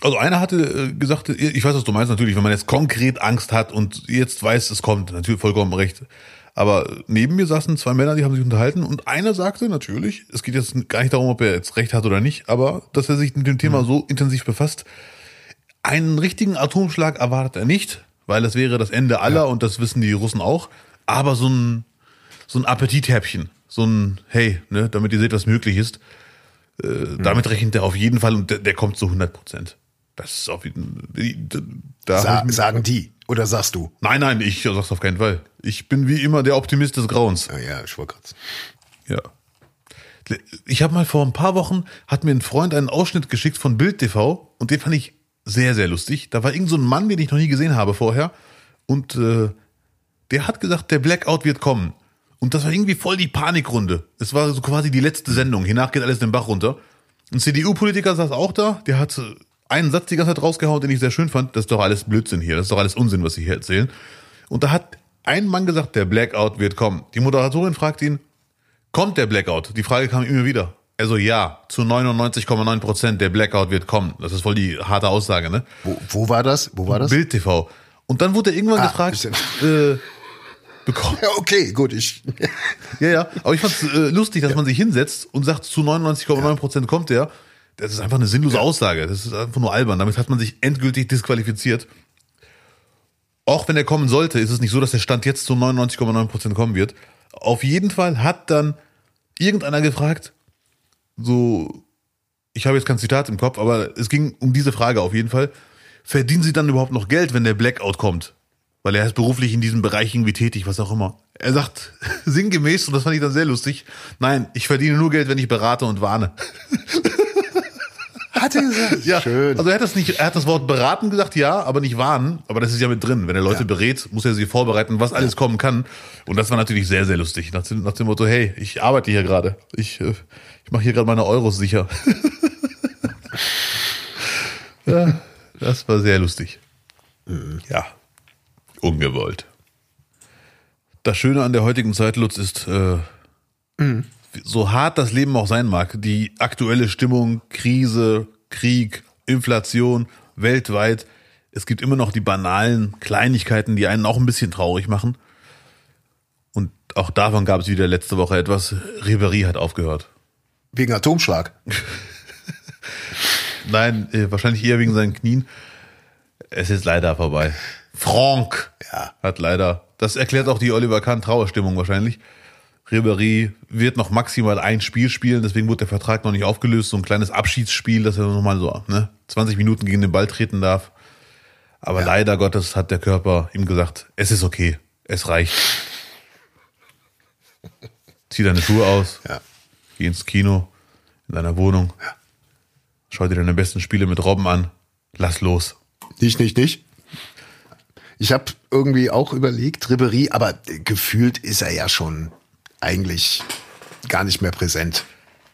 Also einer hatte äh, gesagt, ich weiß, was du meinst natürlich, wenn man jetzt konkret Angst hat und jetzt weiß, es kommt, natürlich vollkommen recht. Aber neben mir saßen zwei Männer, die haben sich unterhalten und einer sagte natürlich, es geht jetzt gar nicht darum, ob er jetzt recht hat oder nicht, aber dass er sich mit dem Thema so intensiv befasst, einen richtigen Atomschlag erwartet er nicht, weil das wäre das Ende aller und das wissen die Russen auch. Aber so ein, so ein Appetithäppchen, so ein, hey, ne, damit ihr seht, was möglich ist, äh, damit rechnet er auf jeden Fall und der, der kommt zu 100 Prozent. Das ist auf jeden da Sa sagen die. Oder sagst du? Nein, nein, ich sag's auf keinen Fall. Ich bin wie immer der Optimist des Grauens. Ja, ja ich wollte gerade. Ja. Ich habe mal vor ein paar Wochen, hat mir ein Freund einen Ausschnitt geschickt von Bild TV und den fand ich sehr, sehr lustig. Da war irgend so ein Mann, den ich noch nie gesehen habe vorher und äh, der hat gesagt, der Blackout wird kommen. Und das war irgendwie voll die Panikrunde. Es war so quasi die letzte Sendung. Hiernach geht alles den Bach runter. Ein CDU-Politiker saß auch da, der hat äh, einen Satz die ganze Zeit rausgehauen, den ich sehr schön fand. Das ist doch alles Blödsinn hier. Das ist doch alles Unsinn, was Sie hier erzählen. Und da hat ein Mann gesagt, der Blackout wird kommen. Die Moderatorin fragt ihn, Kommt der Blackout? Die Frage kam immer wieder. Also ja, zu 99,9 Prozent der Blackout wird kommen. Das ist voll die harte Aussage, ne? Wo, wo war das? Wo war das? Bild TV. Und dann wurde er irgendwann Ah, gefragt, äh, bekommt, Ja, okay, gut. Ich, ja, ja, aber ich fand's äh, lustig, dass man sich hinsetzt und sagt, zu 99,9 Prozent kommt der. Das ist einfach eine sinnlose Aussage. Das ist einfach nur albern. Damit hat man sich endgültig disqualifiziert. Auch wenn er kommen sollte, ist es nicht so, dass der Stand jetzt zu 99,9 Prozent kommen wird. Auf jeden Fall hat dann irgendeiner gefragt, so, ich habe jetzt kein Zitat im Kopf, aber es ging um diese Frage auf jeden Fall. Verdienen Sie dann überhaupt noch Geld, wenn der Blackout kommt? Weil er ist beruflich in diesem Bereich irgendwie tätig, was auch immer. Er sagt sinngemäß, und das fand ich dann sehr lustig, nein, ich verdiene nur Geld, wenn ich berate und warne. hat er gesagt? Ja, Schön. also er hat das nicht, er hat das Wort beraten gesagt, ja, aber nicht warnen, aber das ist ja mit drin. Wenn er Leute Ja. berät, muss er sie vorbereiten, was alles kommen kann. Und das war natürlich sehr, sehr lustig. Nach dem, nach dem Motto, hey, ich arbeite hier gerade. Ich, äh, ich mache hier gerade meine Euros sicher. ja, das war sehr lustig. Ja, ungewollt. Das Schöne an der heutigen Zeit, Lutz, ist, äh, so hart das Leben auch sein mag, die aktuelle Stimmung, Krise, Krieg, Inflation weltweit, es gibt immer noch die banalen Kleinigkeiten, die einen auch ein bisschen traurig machen. Und auch davon gab es wieder letzte Woche etwas. Ribery hat aufgehört. Wegen Atomschlag. Nein, äh, wahrscheinlich eher wegen seinen Knien. Es ist leider vorbei. Franck Ja. hat leider, das erklärt auch die Oliver Kahn Trauerstimmung wahrscheinlich. Ribery wird noch maximal ein Spiel spielen, deswegen wurde der Vertrag noch nicht aufgelöst. So ein kleines Abschiedsspiel, dass er nochmal so ne, 20 Minuten gegen den Ball treten darf. Aber leider Gottes hat der Körper ihm gesagt, es ist okay, es reicht. Zieh deine Schuhe aus, Ja. geh ins Kino, in deiner Wohnung, schau dir deine besten Spiele mit Robben an, lass los. Nicht, nicht, nicht. Ich habe irgendwie auch überlegt, Ribery, aber gefühlt ist er ja schon eigentlich gar nicht mehr präsent,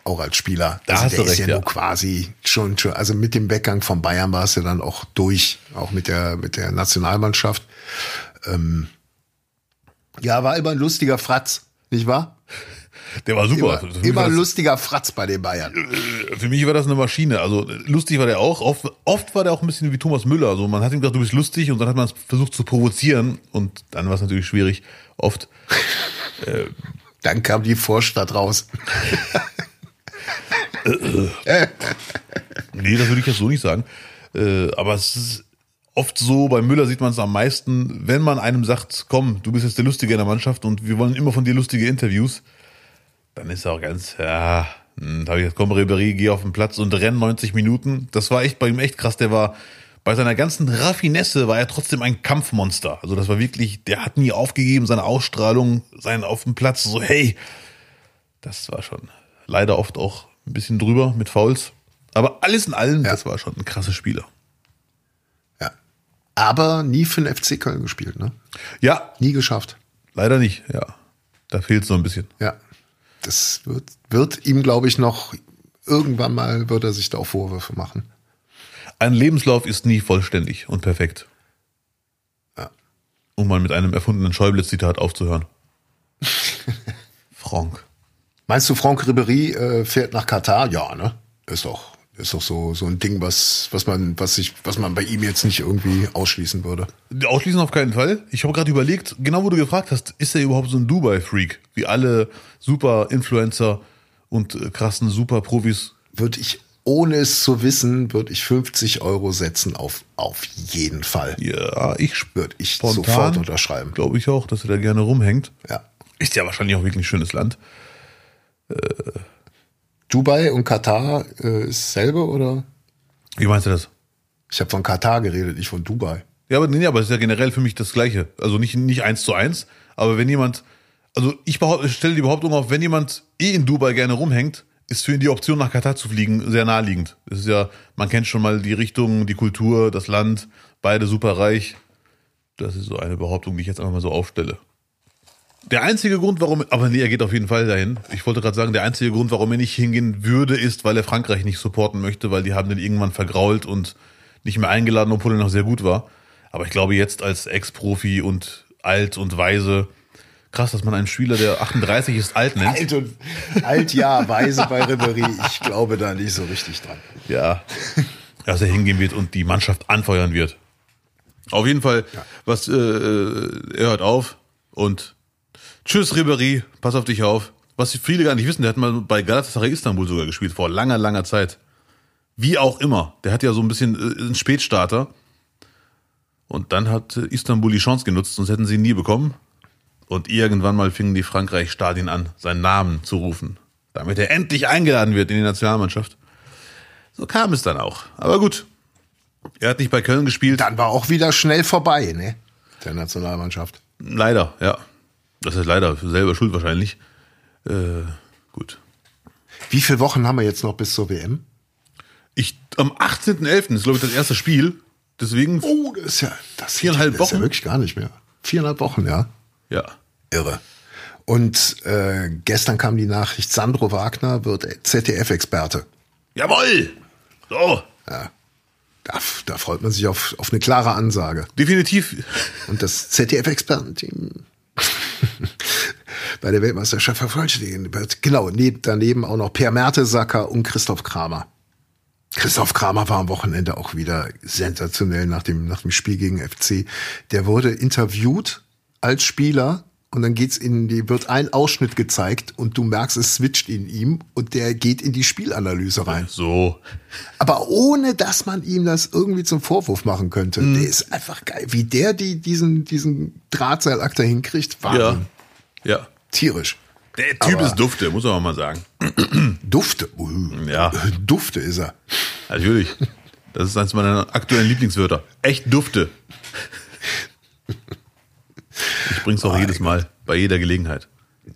auch als Spieler. Da also hast der du ist recht, ja, ja. nur quasi schon, schon, also mit dem Weggang von Bayern war es ja dann auch durch, auch mit der, mit der Nationalmannschaft. Ähm, ja, war immer ein lustiger Fratz, nicht wahr? Der war super. Immer, immer ein lustiger Fratz bei den Bayern. Für mich war das eine Maschine. Also lustig war der auch. Oft, oft war der auch ein bisschen wie Thomas Müller. Also man hat ihm gesagt, du bist lustig und dann hat man es versucht zu provozieren und dann war es natürlich schwierig. Oft. Äh, Dann kam die Vorstadt raus. nee, das würde ich jetzt so nicht sagen. Äh, aber es ist oft so, bei Müller sieht man es am meisten, wenn man einem sagt, komm, du bist jetzt der Lustige in der Mannschaft und wir wollen immer von dir lustige Interviews, dann ist er auch ganz, ja, hm, da habe ich jetzt, komm, Ribéry, geh auf den Platz und renn 90 Minuten. Das war echt bei ihm echt krass. Der war, bei seiner ganzen Raffinesse war er trotzdem ein Kampfmonster. Also das war wirklich, der hat nie aufgegeben, seine Ausstrahlung, sein auf dem Platz, so, hey, das war schon leider oft auch ein bisschen drüber mit Fouls. Aber alles in allem, ja. das war schon ein krasser Spieler. Ja. Aber nie für den FC Köln gespielt, ne? Ja. Nie geschafft. Leider nicht, ja. Da fehlt es noch ein bisschen. Ja. Das wird, wird ihm, glaube ich, noch irgendwann mal wird er sich da auch Vorwürfe machen. Ein Lebenslauf ist nie vollständig und perfekt. Ja. Um mal mit einem erfundenen Schäuble-Zitat aufzuhören. Franck. Meinst du, Franck Ribéry äh, fährt nach Katar? Ja, ne? Ist doch, ist doch so, so ein Ding, was, was man, was sich, was man bei ihm jetzt nicht irgendwie ausschließen würde. Ausschließen auf keinen Fall. Ich habe gerade überlegt, genau wo du gefragt hast, ist er überhaupt so ein Dubai-Freak? Wie alle Super-Influencer und äh, krassen Super-Profis? Würde ich ohne es zu wissen, würde ich 50 Euro setzen auf, auf jeden Fall. Ja, ich würde ich spontan, sofort unterschreiben. Glaube ich auch, dass er da gerne rumhängt. Ja. Ist ja wahrscheinlich auch wirklich ein schönes Land. Äh, Dubai und Katar äh, ist selber oder? Wie meinst du das? Ich habe von Katar geredet, nicht von Dubai. Ja, aber nee, aber es ist ja generell für mich das Gleiche. Also nicht nicht eins zu eins, aber wenn jemand, also ich, behaupte, ich stelle die Behauptung auf, wenn jemand eh in Dubai gerne rumhängt, ist für ihn die Option nach Katar zu fliegen sehr naheliegend. Es ist ja, man kennt schon mal die Richtung, die Kultur, das Land, beide super reich. Das ist so eine Behauptung, die ich jetzt einfach mal so aufstelle. Der einzige Grund, warum, aber nee, er geht auf jeden Fall dahin. Ich wollte gerade sagen, der einzige Grund, warum er nicht hingehen würde, ist, weil er Frankreich nicht supporten möchte, weil die haben den irgendwann vergrault und nicht mehr eingeladen, obwohl er noch sehr gut war. Aber ich glaube jetzt als Ex-Profi und alt und weise, Krass, dass man einen Spieler, der 38 ist, alt nennt. Alt und alt, ja, weise bei Ribery. Ich glaube da nicht so richtig dran. Ja, dass er hingehen wird und die Mannschaft anfeuern wird. Auf jeden Fall, ja. was äh, äh er hört auf und tschüss Ribery, pass auf dich auf. Was viele gar nicht wissen, der hat mal bei Galatasaray Istanbul sogar gespielt vor langer, langer Zeit. Wie auch immer, der hat ja so ein bisschen äh, einen Spätstarter. Und dann hat Istanbul die Chance genutzt, sonst hätten sie ihn nie bekommen. Und irgendwann mal fingen die Frankreich-Stadien an, seinen Namen zu rufen, damit er endlich eingeladen wird in die Nationalmannschaft. So kam es dann auch. Aber gut, er hat nicht bei Köln gespielt. Dann war auch wieder schnell vorbei, ne? Der Nationalmannschaft. Leider, ja. Das ist leider selber schuld wahrscheinlich. Äh, gut. Wie viele Wochen haben wir jetzt noch bis zur WM? Ich, am 18.11. ist, glaube ich, das erste Spiel. Deswegen. Oh, das ist ja, das viereinhalb das Wochen. Ist ja wirklich gar nicht mehr. Viereinhalb Wochen, ja. Ja. Irre. Und äh, gestern kam die Nachricht, Sandro Wagner wird ZDF-Experte. Jawoll! So. Ja. Da, da freut man sich auf, auf eine klare Ansage. Definitiv. Und das ZDF-Expertenteam bei der Weltmeisterschaft vervollständigen wird. Genau, daneben auch noch Per Mertesacker und Christoph Kramer. Christoph Kramer war am Wochenende auch wieder sensationell nach dem, nach dem Spiel gegen FC. Der wurde interviewt als Spieler und dann geht's in die, wird ein Ausschnitt gezeigt und du merkst, es switcht in ihm und der geht in die Spielanalyse rein. So. Aber ohne, dass man ihm das irgendwie zum Vorwurf machen könnte. Mhm. Der ist einfach geil. Wie der die, diesen, diesen Drahtseilakt da hinkriegt, war Ja. ja. Tierisch. Der Typ Aber ist Dufte, muss man mal sagen. Dufte? Uh, ja. Dufte ist er. Natürlich. Das ist eines meiner aktuellen Lieblingswörter. Echt Dufte. Ich bring's auch oh, jedes Mal, bei jeder Gelegenheit.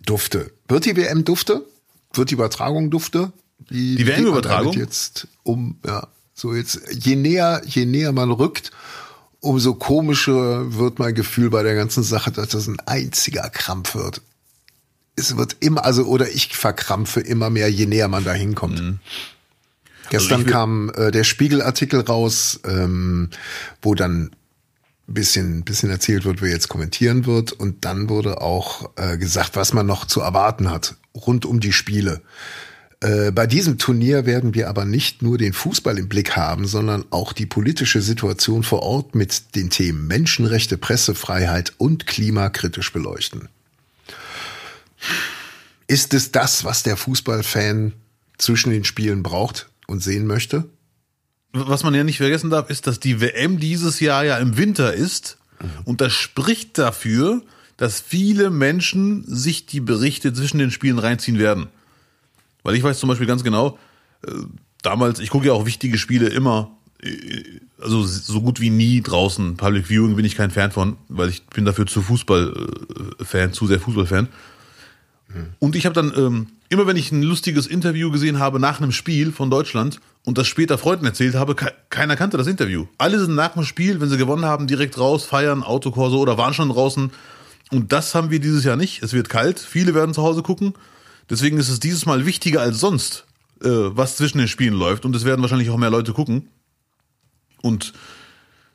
Dufte. Wird die WM Dufte? Wird die Übertragung Dufte? Die, die WM-Übertragung? Jetzt um, ja, so jetzt, je näher, je näher man rückt, umso komischer wird mein Gefühl bei der ganzen Sache, dass das ein einziger Krampf wird. Es wird immer, also, oder ich verkrampfe immer mehr, je näher man da hinkommt. Mhm. Gestern also kam äh, der Spiegelartikel raus, ähm, wo dann bisschen, bisschen erzählt wird, wer jetzt kommentieren wird. Und dann wurde auch äh, gesagt, was man noch zu erwarten hat rund um die Spiele. Äh, bei diesem Turnier werden wir aber nicht nur den Fußball im Blick haben, sondern auch die politische Situation vor Ort mit den Themen Menschenrechte, Pressefreiheit und klimakritisch beleuchten. Ist es das, was der Fußballfan zwischen den Spielen braucht und sehen möchte? Was man ja nicht vergessen darf, ist, dass die WM dieses Jahr ja im Winter ist. Und das spricht dafür, dass viele Menschen sich die Berichte zwischen den Spielen reinziehen werden. Weil ich weiß zum Beispiel ganz genau, äh, damals, ich gucke ja auch wichtige Spiele immer, äh, also so gut wie nie draußen. Public Viewing bin ich kein Fan von, weil ich bin dafür zu Fußball-Fan, zu sehr Fußballfan. Und ich habe dann, ähm, immer wenn ich ein lustiges Interview gesehen habe nach einem Spiel von Deutschland und das später Freunden erzählt habe, ke keiner kannte das Interview. Alle sind nach dem Spiel, wenn sie gewonnen haben, direkt raus, feiern, Autokorso oder waren schon draußen. Und das haben wir dieses Jahr nicht. Es wird kalt, viele werden zu Hause gucken. Deswegen ist es dieses Mal wichtiger als sonst, äh, was zwischen den Spielen läuft. Und es werden wahrscheinlich auch mehr Leute gucken. Und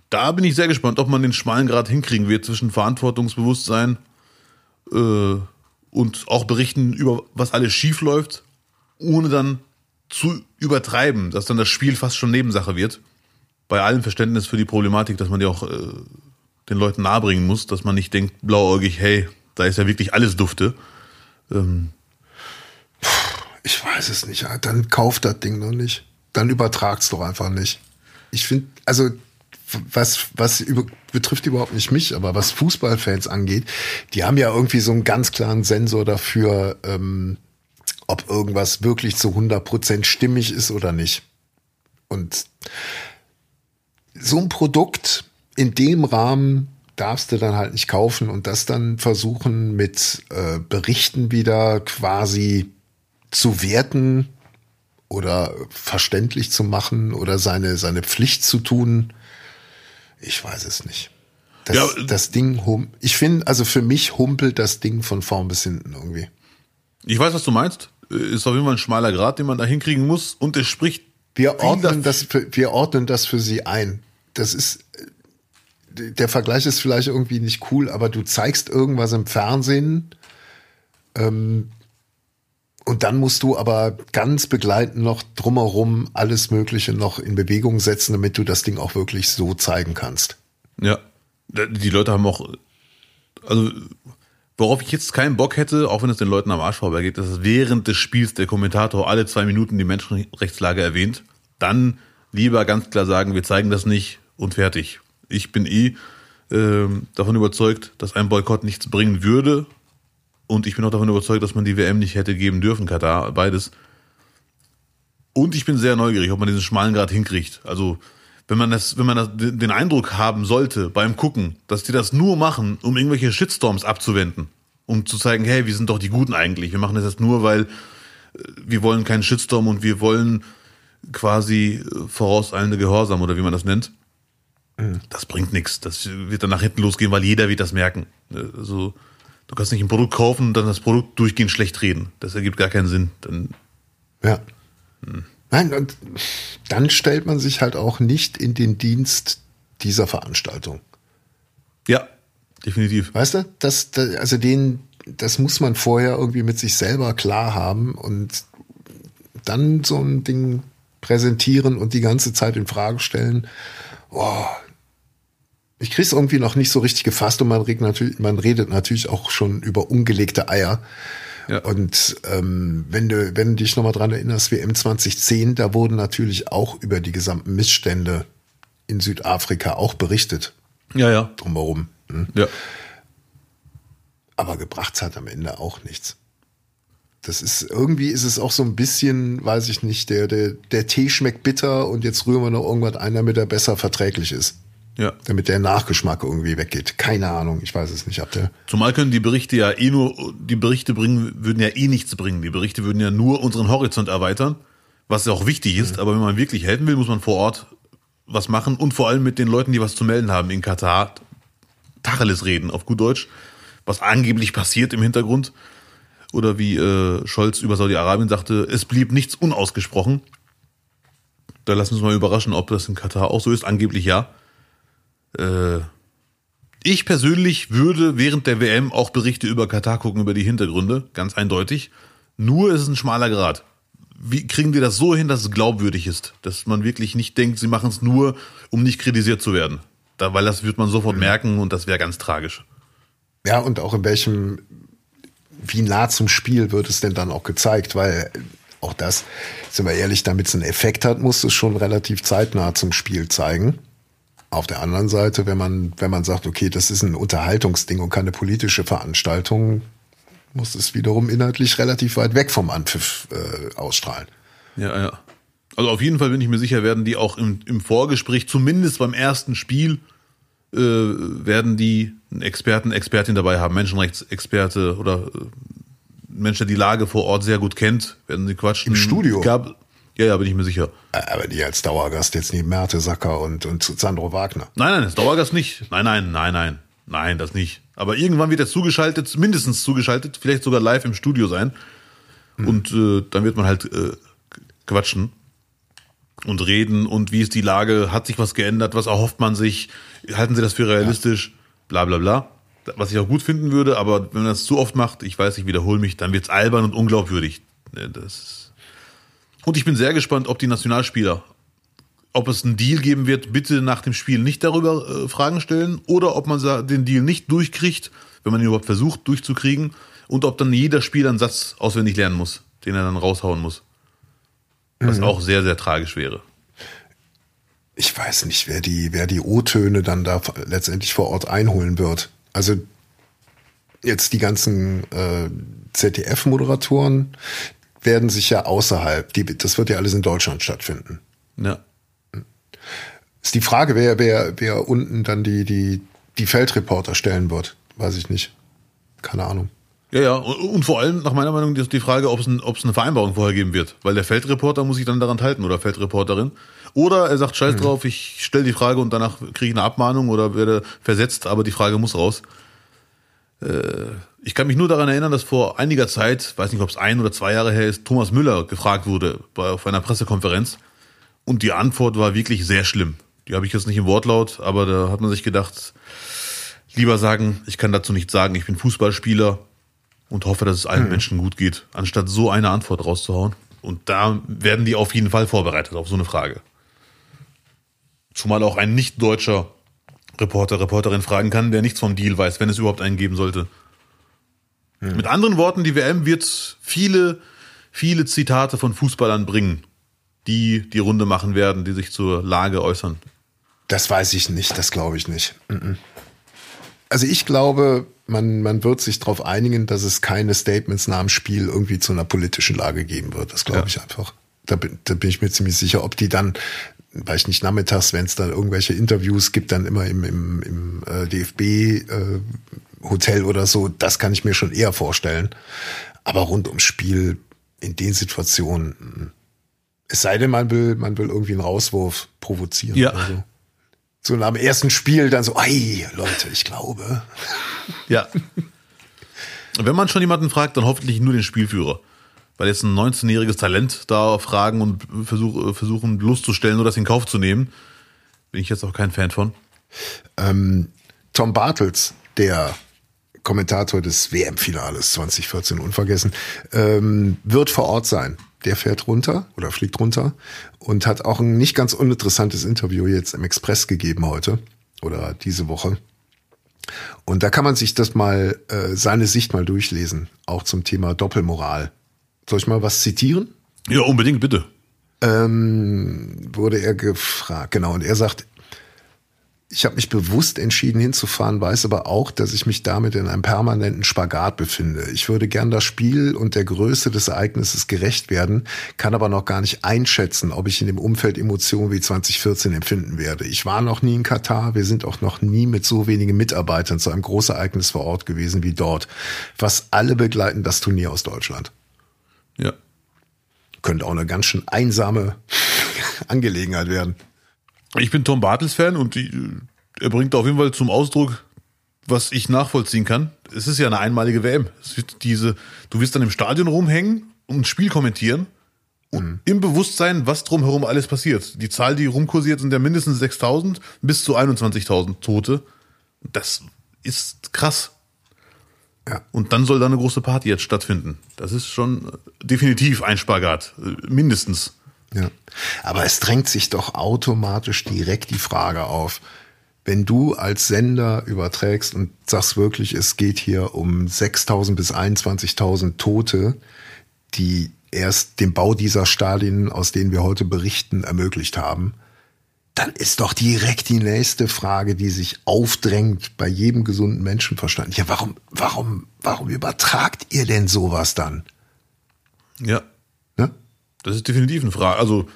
da bin ich sehr gespannt, ob man den schmalen Grad hinkriegen wird zwischen Verantwortungsbewusstsein äh, und auch berichten über was alles schief läuft, ohne dann zu übertreiben, dass dann das Spiel fast schon Nebensache wird. Bei allem Verständnis für die Problematik, dass man die auch äh, den Leuten nahebringen muss, dass man nicht denkt, blauäugig, hey, da ist ja wirklich alles Dufte. Ähm, ich weiß es nicht. Dann kauft das Ding noch nicht. Dann übertragt's doch einfach nicht. Ich finde, also was, was über, betrifft überhaupt nicht mich, aber was Fußballfans angeht, die haben ja irgendwie so einen ganz klaren Sensor dafür, ähm, ob irgendwas wirklich zu 100% stimmig ist oder nicht. Und so ein Produkt in dem Rahmen darfst du dann halt nicht kaufen und das dann versuchen mit äh, Berichten wieder quasi zu werten oder verständlich zu machen oder seine, seine Pflicht zu tun. Ich weiß es nicht. Das, ja, das Ding, ich finde, also für mich humpelt das Ding von vorn bis hinten irgendwie. Ich weiß, was du meinst. Ist auf jeden Fall ein schmaler Grad, den man da hinkriegen muss. Und es spricht. Wir ordnen das, für, wir ordnen das für sie ein. Das ist, der Vergleich ist vielleicht irgendwie nicht cool, aber du zeigst irgendwas im Fernsehen, ähm, und dann musst du aber ganz begleitend noch drumherum alles Mögliche noch in Bewegung setzen, damit du das Ding auch wirklich so zeigen kannst. Ja. Die Leute haben auch, also, worauf ich jetzt keinen Bock hätte, auch wenn es den Leuten am Arsch vorbeigeht, dass während des Spiels der Kommentator alle zwei Minuten die Menschenrechtslage erwähnt. Dann lieber ganz klar sagen, wir zeigen das nicht und fertig. Ich bin eh äh, davon überzeugt, dass ein Boykott nichts bringen würde, und ich bin auch davon überzeugt, dass man die WM nicht hätte geben dürfen, Katar, beides. Und ich bin sehr neugierig, ob man diesen schmalen Grad hinkriegt. Also, wenn man das, wenn man das, den Eindruck haben sollte beim Gucken, dass die das nur machen, um irgendwelche Shitstorms abzuwenden, um zu zeigen, hey, wir sind doch die Guten eigentlich. Wir machen das jetzt nur, weil äh, wir wollen keinen Shitstorm und wir wollen quasi äh, vorauseilende Gehorsam oder wie man das nennt. Mhm. Das bringt nichts. Das wird dann nach hinten losgehen, weil jeder wird das merken. Also, Du kannst nicht ein Produkt kaufen und dann das Produkt durchgehend schlecht reden. Das ergibt gar keinen Sinn. Dann, ja. Hm. Nein, und dann stellt man sich halt auch nicht in den Dienst dieser Veranstaltung. Ja, definitiv. Weißt du, das, das, also den, das muss man vorher irgendwie mit sich selber klar haben und dann so ein Ding präsentieren und die ganze Zeit in Frage stellen. Oh, ich krieg's irgendwie noch nicht so richtig gefasst und man redet natürlich, man redet natürlich auch schon über ungelegte Eier. Ja. Und ähm, wenn du, wenn du dich nochmal dran erinnerst, WM 2010, da wurden natürlich auch über die gesamten Missstände in Südafrika auch berichtet. Ja, ja. Drumherum. Hm? Ja. Aber gebracht's hat am Ende auch nichts. Das ist, irgendwie ist es auch so ein bisschen, weiß ich nicht, der, der, der Tee schmeckt bitter und jetzt rühren wir noch irgendwas ein, damit er besser verträglich ist. Ja. Damit der Nachgeschmack irgendwie weggeht. Keine Ahnung, ich weiß es nicht. Habt ihr? Zumal können die Berichte ja eh nur, die Berichte bringen, würden ja eh nichts bringen. Die Berichte würden ja nur unseren Horizont erweitern, was ja auch wichtig ist. Mhm. Aber wenn man wirklich helfen will, muss man vor Ort was machen und vor allem mit den Leuten, die was zu melden haben in Katar, Tacheles reden, auf gut Deutsch, was angeblich passiert im Hintergrund. Oder wie äh, Scholz über Saudi-Arabien sagte, es blieb nichts unausgesprochen. Da lassen wir uns mal überraschen, ob das in Katar auch so ist. Angeblich ja. Äh, ich persönlich würde während der WM auch Berichte über Katar gucken, über die Hintergründe, ganz eindeutig. Nur ist es ein schmaler Grad. Wie kriegen die das so hin, dass es glaubwürdig ist? Dass man wirklich nicht denkt, sie machen es nur, um nicht kritisiert zu werden. Da, weil das wird man sofort mhm. merken und das wäre ganz tragisch. Ja, und auch in welchem wie nah zum Spiel wird es denn dann auch gezeigt? Weil auch das, sind wir ehrlich, damit es einen Effekt hat, muss es schon relativ zeitnah zum Spiel zeigen. Auf der anderen Seite, wenn man, wenn man sagt, okay, das ist ein Unterhaltungsding und keine politische Veranstaltung, muss es wiederum inhaltlich relativ weit weg vom Anpfiff äh, ausstrahlen. Ja, ja. Also auf jeden Fall bin ich mir sicher, werden die auch im, im Vorgespräch, zumindest beim ersten Spiel, äh, werden die einen Experten, Expertin dabei haben, Menschenrechtsexperte oder äh, Mensch, der die Lage vor Ort sehr gut kennt, werden sie quatschen. Im Studio? Gab, ja, ja, bin ich mir sicher. Aber die als Dauergast jetzt neben Merte Sacker und, und Sandro Wagner. Nein, nein, das Dauergast nicht. Nein, nein, nein, nein. Nein, das nicht. Aber irgendwann wird er zugeschaltet, mindestens zugeschaltet, vielleicht sogar live im Studio sein. Mhm. Und äh, dann wird man halt äh, quatschen und reden und wie ist die Lage, hat sich was geändert, was erhofft man sich, halten Sie das für realistisch, ja. bla bla bla. Was ich auch gut finden würde, aber wenn man das zu oft macht, ich weiß, ich wiederhole mich, dann wird's albern und unglaubwürdig. Das und ich bin sehr gespannt, ob die Nationalspieler, ob es einen Deal geben wird, bitte nach dem Spiel nicht darüber äh, Fragen stellen oder ob man den Deal nicht durchkriegt, wenn man ihn überhaupt versucht durchzukriegen und ob dann jeder Spieler einen Satz auswendig lernen muss, den er dann raushauen muss. Was mhm. auch sehr, sehr tragisch wäre. Ich weiß nicht, wer die, wer die O-Töne dann da letztendlich vor Ort einholen wird. Also jetzt die ganzen äh, ZDF-Moderatoren werden sich ja außerhalb, die, das wird ja alles in Deutschland stattfinden. Ja. Ist die Frage, wer, wer, wer unten dann die, die, die Feldreporter stellen wird. Weiß ich nicht. Keine Ahnung. Ja, ja, und vor allem nach meiner Meinung die Frage, ob es, ein, ob es eine Vereinbarung vorher geben wird. Weil der Feldreporter muss sich dann daran halten oder Feldreporterin. Oder er sagt, scheiß mhm. drauf, ich stelle die Frage und danach kriege ich eine Abmahnung oder werde versetzt, aber die Frage muss raus. Äh, ich kann mich nur daran erinnern, dass vor einiger Zeit, weiß nicht, ob es ein oder zwei Jahre her ist, Thomas Müller gefragt wurde bei, auf einer Pressekonferenz. Und die Antwort war wirklich sehr schlimm. Die habe ich jetzt nicht im Wortlaut, aber da hat man sich gedacht, lieber sagen, ich kann dazu nichts sagen, ich bin Fußballspieler und hoffe, dass es allen mhm. Menschen gut geht, anstatt so eine Antwort rauszuhauen. Und da werden die auf jeden Fall vorbereitet auf so eine Frage. Zumal auch ein nicht-deutscher Reporter, Reporterin fragen kann, der nichts vom Deal weiß, wenn es überhaupt einen geben sollte. Mhm. Mit anderen Worten, die WM wird viele, viele Zitate von Fußballern bringen, die die Runde machen werden, die sich zur Lage äußern. Das weiß ich nicht, das glaube ich nicht. Also ich glaube, man, man wird sich darauf einigen, dass es keine Statements nach dem Spiel irgendwie zu einer politischen Lage geben wird. Das glaube ja. ich einfach. Da bin, da bin ich mir ziemlich sicher, ob die dann, weiß ich nicht, nachmittags, wenn es da irgendwelche Interviews gibt, dann immer im, im, im äh, DFB äh, oder so, das kann ich mir schon eher vorstellen. Aber rund ums Spiel in den Situationen, es sei denn, man will, man will irgendwie einen Rauswurf provozieren. Ja. Also so nach dem ersten Spiel dann so, ei, Leute, ich glaube. Ja. Wenn man schon jemanden fragt, dann hoffentlich nur den Spielführer. Weil jetzt ein 19-jähriges Talent da fragen und versuch, versuchen bloßzustellen oder das in Kauf zu nehmen, bin ich jetzt auch kein Fan von. Ähm, Tom Bartels, der Kommentator des WM-Finales 2014 unvergessen, ähm, wird vor Ort sein der fährt runter oder fliegt runter und hat auch ein nicht ganz uninteressantes Interview jetzt im Express gegeben heute oder diese Woche. Und da kann man sich das mal, äh, seine Sicht mal durchlesen, auch zum Thema Doppelmoral. Soll ich mal was zitieren? Ja, unbedingt, bitte. Ähm, wurde er gefragt, genau, und er sagt, ich habe mich bewusst entschieden hinzufahren, weiß aber auch, dass ich mich damit in einem permanenten Spagat befinde. Ich würde gern das Spiel und der Größe des Ereignisses gerecht werden, kann aber noch gar nicht einschätzen, ob ich in dem Umfeld Emotionen wie 2014 empfinden werde. Ich war noch nie in Katar, wir sind auch noch nie mit so wenigen Mitarbeitern zu einem Großereignis vor Ort gewesen wie dort. Was alle begleiten das Turnier aus Deutschland. Ja. Könnte auch eine ganz schön einsame Angelegenheit werden. Ich bin Tom Bartels Fan und die, er bringt auf jeden Fall zum Ausdruck, was ich nachvollziehen kann. Es ist ja eine einmalige WM. Es wird diese, du wirst dann im Stadion rumhängen und ein Spiel kommentieren und mhm. im Bewusstsein, was drumherum alles passiert. Die Zahl, die rumkursiert, sind ja mindestens 6.000 bis zu 21.000 Tote. Das ist krass. Ja. Und dann soll da eine große Party jetzt stattfinden. Das ist schon definitiv ein Spagat. Mindestens. Ja. Aber es drängt sich doch automatisch direkt die Frage auf, wenn du als Sender überträgst und sagst wirklich, es geht hier um 6.000 bis 21.000 Tote, die erst den Bau dieser Stadien, aus denen wir heute berichten, ermöglicht haben, dann ist doch direkt die nächste Frage, die sich aufdrängt bei jedem gesunden Menschenverstand. Ja, warum, warum, warum übertragt ihr denn sowas dann? Ja. Ne? Das ist definitiv eine Frage. Also,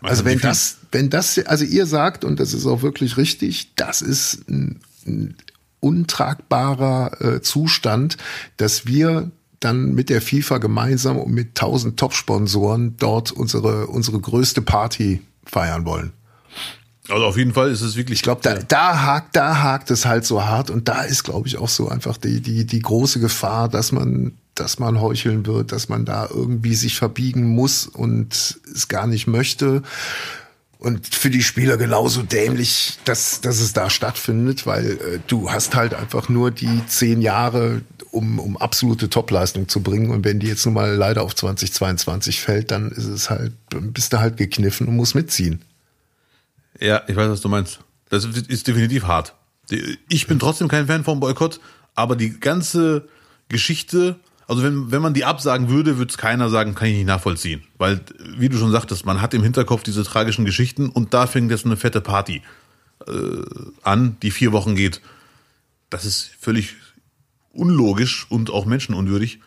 also wenn das, wenn das, also ihr sagt, und das ist auch wirklich richtig, das ist ein, ein untragbarer äh, Zustand, dass wir dann mit der FIFA gemeinsam und mit tausend Top-Sponsoren dort unsere, unsere größte Party feiern wollen. Also auf jeden Fall ist es wirklich. Ich glaube, da, da hakt, da hakt es halt so hart und da ist, glaube ich, auch so einfach die, die, die große Gefahr, dass man, dass man heucheln wird, dass man da irgendwie sich verbiegen muss und es gar nicht möchte. Und für die Spieler genauso dämlich, dass, dass es da stattfindet, weil äh, du hast halt einfach nur die zehn Jahre, um, um absolute Topleistung zu bringen. Und wenn die jetzt nun mal leider auf 2022 fällt, dann ist es halt, bist du halt gekniffen und musst mitziehen. Ja, ich weiß, was du meinst. Das ist definitiv hart. Ich bin trotzdem kein Fan vom Boykott, aber die ganze Geschichte, also wenn, wenn man die absagen würde, würde es keiner sagen, kann ich nicht nachvollziehen. Weil, wie du schon sagtest, man hat im Hinterkopf diese tragischen Geschichten und da fängt jetzt eine fette Party äh, an, die vier Wochen geht. Das ist völlig unlogisch und auch menschenunwürdig.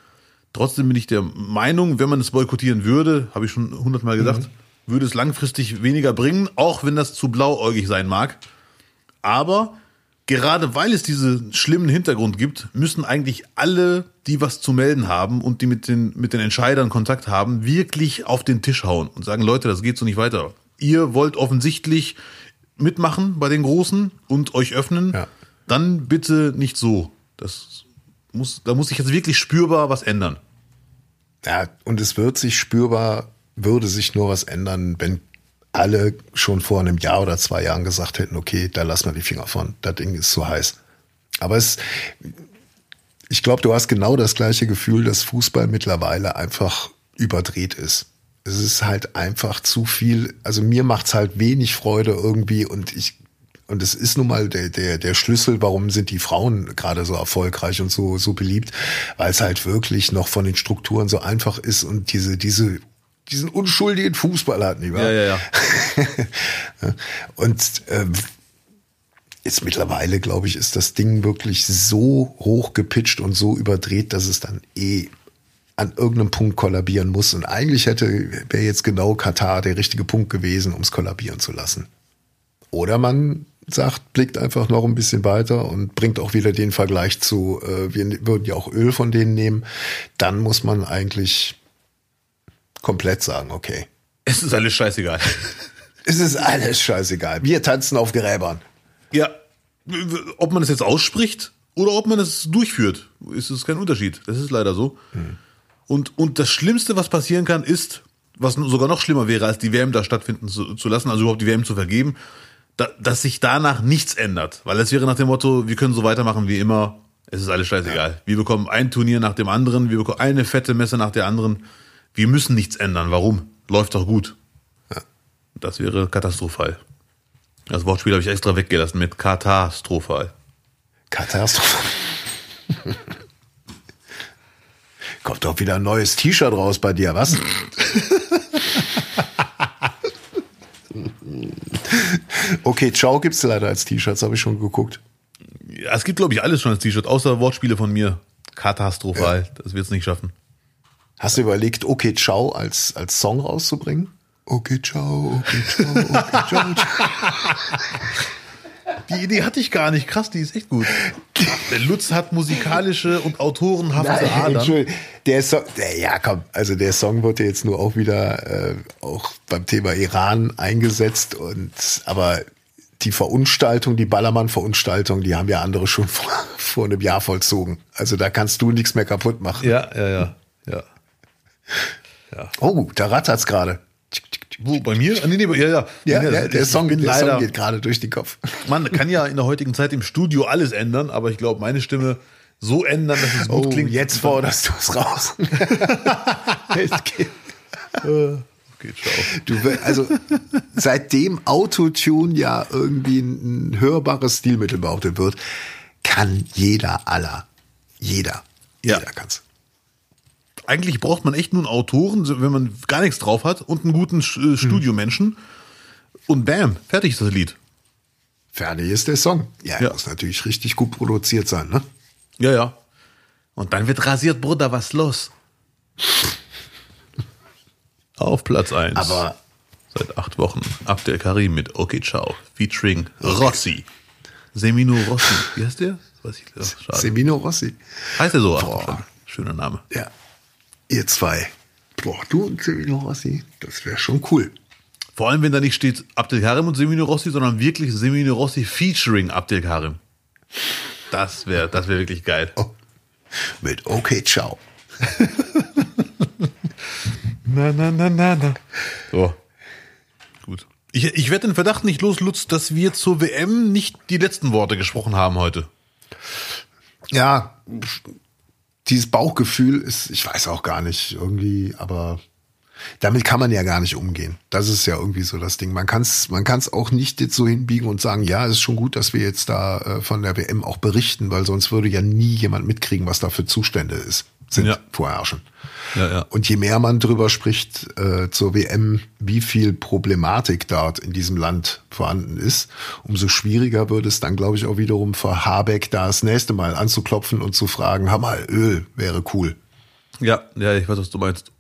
Trotzdem bin ich der Meinung, wenn man es boykottieren würde, habe ich schon hundertmal gesagt, mhm würde es langfristig weniger bringen, auch wenn das zu blauäugig sein mag. Aber gerade weil es diesen schlimmen Hintergrund gibt, müssen eigentlich alle, die was zu melden haben und die mit den, mit den Entscheidern Kontakt haben, wirklich auf den Tisch hauen und sagen, Leute, das geht so nicht weiter. Ihr wollt offensichtlich mitmachen bei den Großen und euch öffnen, ja. dann bitte nicht so. Das muss, da muss sich jetzt wirklich spürbar was ändern. Ja, und es wird sich spürbar würde sich nur was ändern, wenn alle schon vor einem Jahr oder zwei Jahren gesagt hätten, okay, da lassen wir die Finger von, das Ding ist zu heiß. Aber es, ich glaube, du hast genau das gleiche Gefühl, dass Fußball mittlerweile einfach überdreht ist. Es ist halt einfach zu viel, also mir macht's halt wenig Freude irgendwie und ich und es ist nun mal der, der, der Schlüssel, warum sind die Frauen gerade so erfolgreich und so, so beliebt, weil es halt wirklich noch von den Strukturen so einfach ist und diese, diese diesen unschuldigen Fußball hat, nicht wahr? Ja, ja, ja. Und ähm, jetzt mittlerweile, glaube ich, ist das Ding wirklich so hoch gepitcht und so überdreht, dass es dann eh an irgendeinem Punkt kollabieren muss. Und eigentlich hätte wäre jetzt genau Katar der richtige Punkt gewesen, um es kollabieren zu lassen. Oder man sagt, blickt einfach noch ein bisschen weiter und bringt auch wieder den Vergleich zu, äh, wir würden ja auch Öl von denen nehmen. Dann muss man eigentlich komplett sagen, okay. Es ist alles scheißegal. Es ist alles scheißegal. Wir tanzen auf Gräbern. Ja, ob man es jetzt ausspricht oder ob man es durchführt, ist es kein Unterschied. Das ist leider so. Hm. Und, und das Schlimmste, was passieren kann, ist, was sogar noch schlimmer wäre, als die WM da stattfinden zu, zu lassen, also überhaupt die WM zu vergeben, da, dass sich danach nichts ändert. Weil es wäre nach dem Motto, wir können so weitermachen wie immer, es ist alles scheißegal. Ja. Wir bekommen ein Turnier nach dem anderen, wir bekommen eine fette Messe nach der anderen wir müssen nichts ändern. Warum? Läuft doch gut. Ja. Das wäre katastrophal. Das Wortspiel habe ich extra weggelassen mit katastrophal. Katastrophal. Kommt doch wieder ein neues T-Shirt raus bei dir, was? okay, ciao gibt's leider als T-Shirts, habe ich schon geguckt. Ja, es gibt, glaube ich, alles schon als T-Shirt, außer Wortspiele von mir. Katastrophal, ja. das wird's nicht schaffen. Hast du überlegt, okay, ciao als, als Song rauszubringen? Okay, ciao, okay, ciao, okay, ciao. Die Idee hatte ich gar nicht. Krass, die ist echt gut. Der Lutz hat musikalische und autorenhafte Nein, Adern. Der Song, der, ja komm, also der Song wurde jetzt nur auch wieder äh, auch beim Thema Iran eingesetzt und aber die Verunstaltung, die Ballermann-Verunstaltung, die haben ja andere schon vor, vor einem Jahr vollzogen. Also da kannst du nichts mehr kaputt machen. Ja, ja, ja, ja. Ja. Oh, da rattert's gerade. Wo, bei mir? Nee, nee, ja, ja. ja, ja der, Song, der leider, Song geht gerade durch den Kopf. Man kann ja in der heutigen Zeit im Studio alles ändern, aber ich glaube, meine Stimme so ändern, dass es gut oh, klingt. Jetzt forderst du es raus. Äh, Okay, ciao. Du, also seitdem Autotune ja irgendwie ein, ein hörbares Stilmittel behauptet wird, kann jeder aller, jeder, Ja. jeder kann's. Eigentlich braucht man echt nur einen Autoren, wenn man gar nichts drauf hat und einen guten äh, Studiomenschen. Und bam, fertig ist das Lied. Fertig ist der Song. Ja, Ja. muss natürlich richtig gut produziert sein, ne? Ja, ja. Und dann wird rasiert, Bruder, was los? Auf Platz 1. Aber Seit acht Wochen Abdel Karim mit Okay Ciao, featuring Rossi. Semino Rossi. Wie heißt der? Weiß ich. Semino Rossi. Heißt er so? Boah. Schöner Name. Ja. Ihr zwei. Boah, du und Semino Rossi, das wäre schon cool. Vor allem, wenn da nicht steht Abdel Karim und Semino Rossi, sondern wirklich Semino Rossi featuring Abdel Karim. Das wäre das wär wirklich geil. Oh. Mit Okay, ciao. Na, na, na, na, na. So. Gut. Ich, ich werde den Verdacht nicht los, Lutz, dass wir zur WM nicht die letzten Worte gesprochen haben heute. Ja, dieses Bauchgefühl ist, ich weiß auch gar nicht irgendwie, aber damit kann man ja gar nicht umgehen. Das ist ja irgendwie so das Ding. Man kann es man kann's auch nicht jetzt so hinbiegen und sagen, ja, es ist schon gut, dass wir jetzt da äh, von der WM auch berichten, weil sonst würde ja nie jemand mitkriegen, was da für Zustände ist, sind Ja. vorherrschen. Ja, ja. Und je mehr man drüber spricht äh, zur WM, wie viel Problematik dort in diesem Land vorhanden ist, umso schwieriger wird es dann, glaube ich, auch wiederum für Habeck da das nächste Mal anzuklopfen und zu fragen, hör mal, Öl wäre cool. Ja, ja, ich weiß, was du meinst.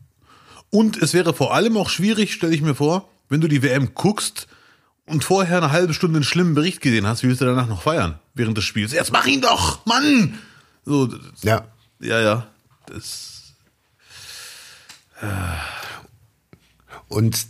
Und es wäre vor allem auch schwierig, stelle ich mir vor, wenn du die WM guckst und vorher eine halbe Stunde einen schlimmen Bericht gesehen hast, wie willst du danach noch feiern während des Spiels? Jetzt mach ihn doch, Mann! So, das- Ja. ja, ja. Das, Und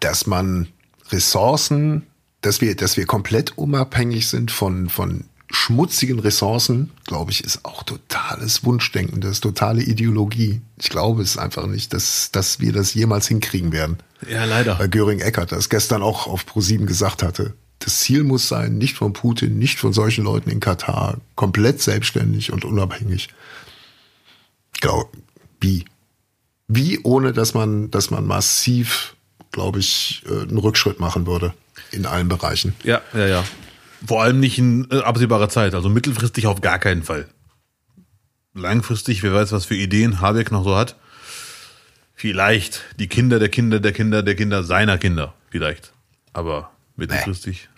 dass man Ressourcen, dass wir, dass wir komplett unabhängig sind von, von schmutzigen Ressourcen, glaube ich, ist auch totales Wunschdenken, das ist totale Ideologie. Ich glaube es einfach nicht, dass, dass wir das jemals hinkriegen werden. ja, leider. Weil Göring Eckert das gestern auch auf ProSieben gesagt hatte. Das Ziel muss sein, nicht von Putin, nicht von solchen Leuten in Katar, komplett selbstständig und unabhängig. Wie? Wie ohne, dass man, dass man massiv, glaube ich, äh, einen Rückschritt machen würde in allen Bereichen. Ja, ja, ja. Vor allem nicht in äh, absehbarer Zeit, also mittelfristig auf gar keinen Fall. Langfristig, wer weiß, was für Ideen Habeck noch so hat. Vielleicht die Kinder der Kinder der Kinder der Kinder seiner Kinder, vielleicht. Aber mittelfristig.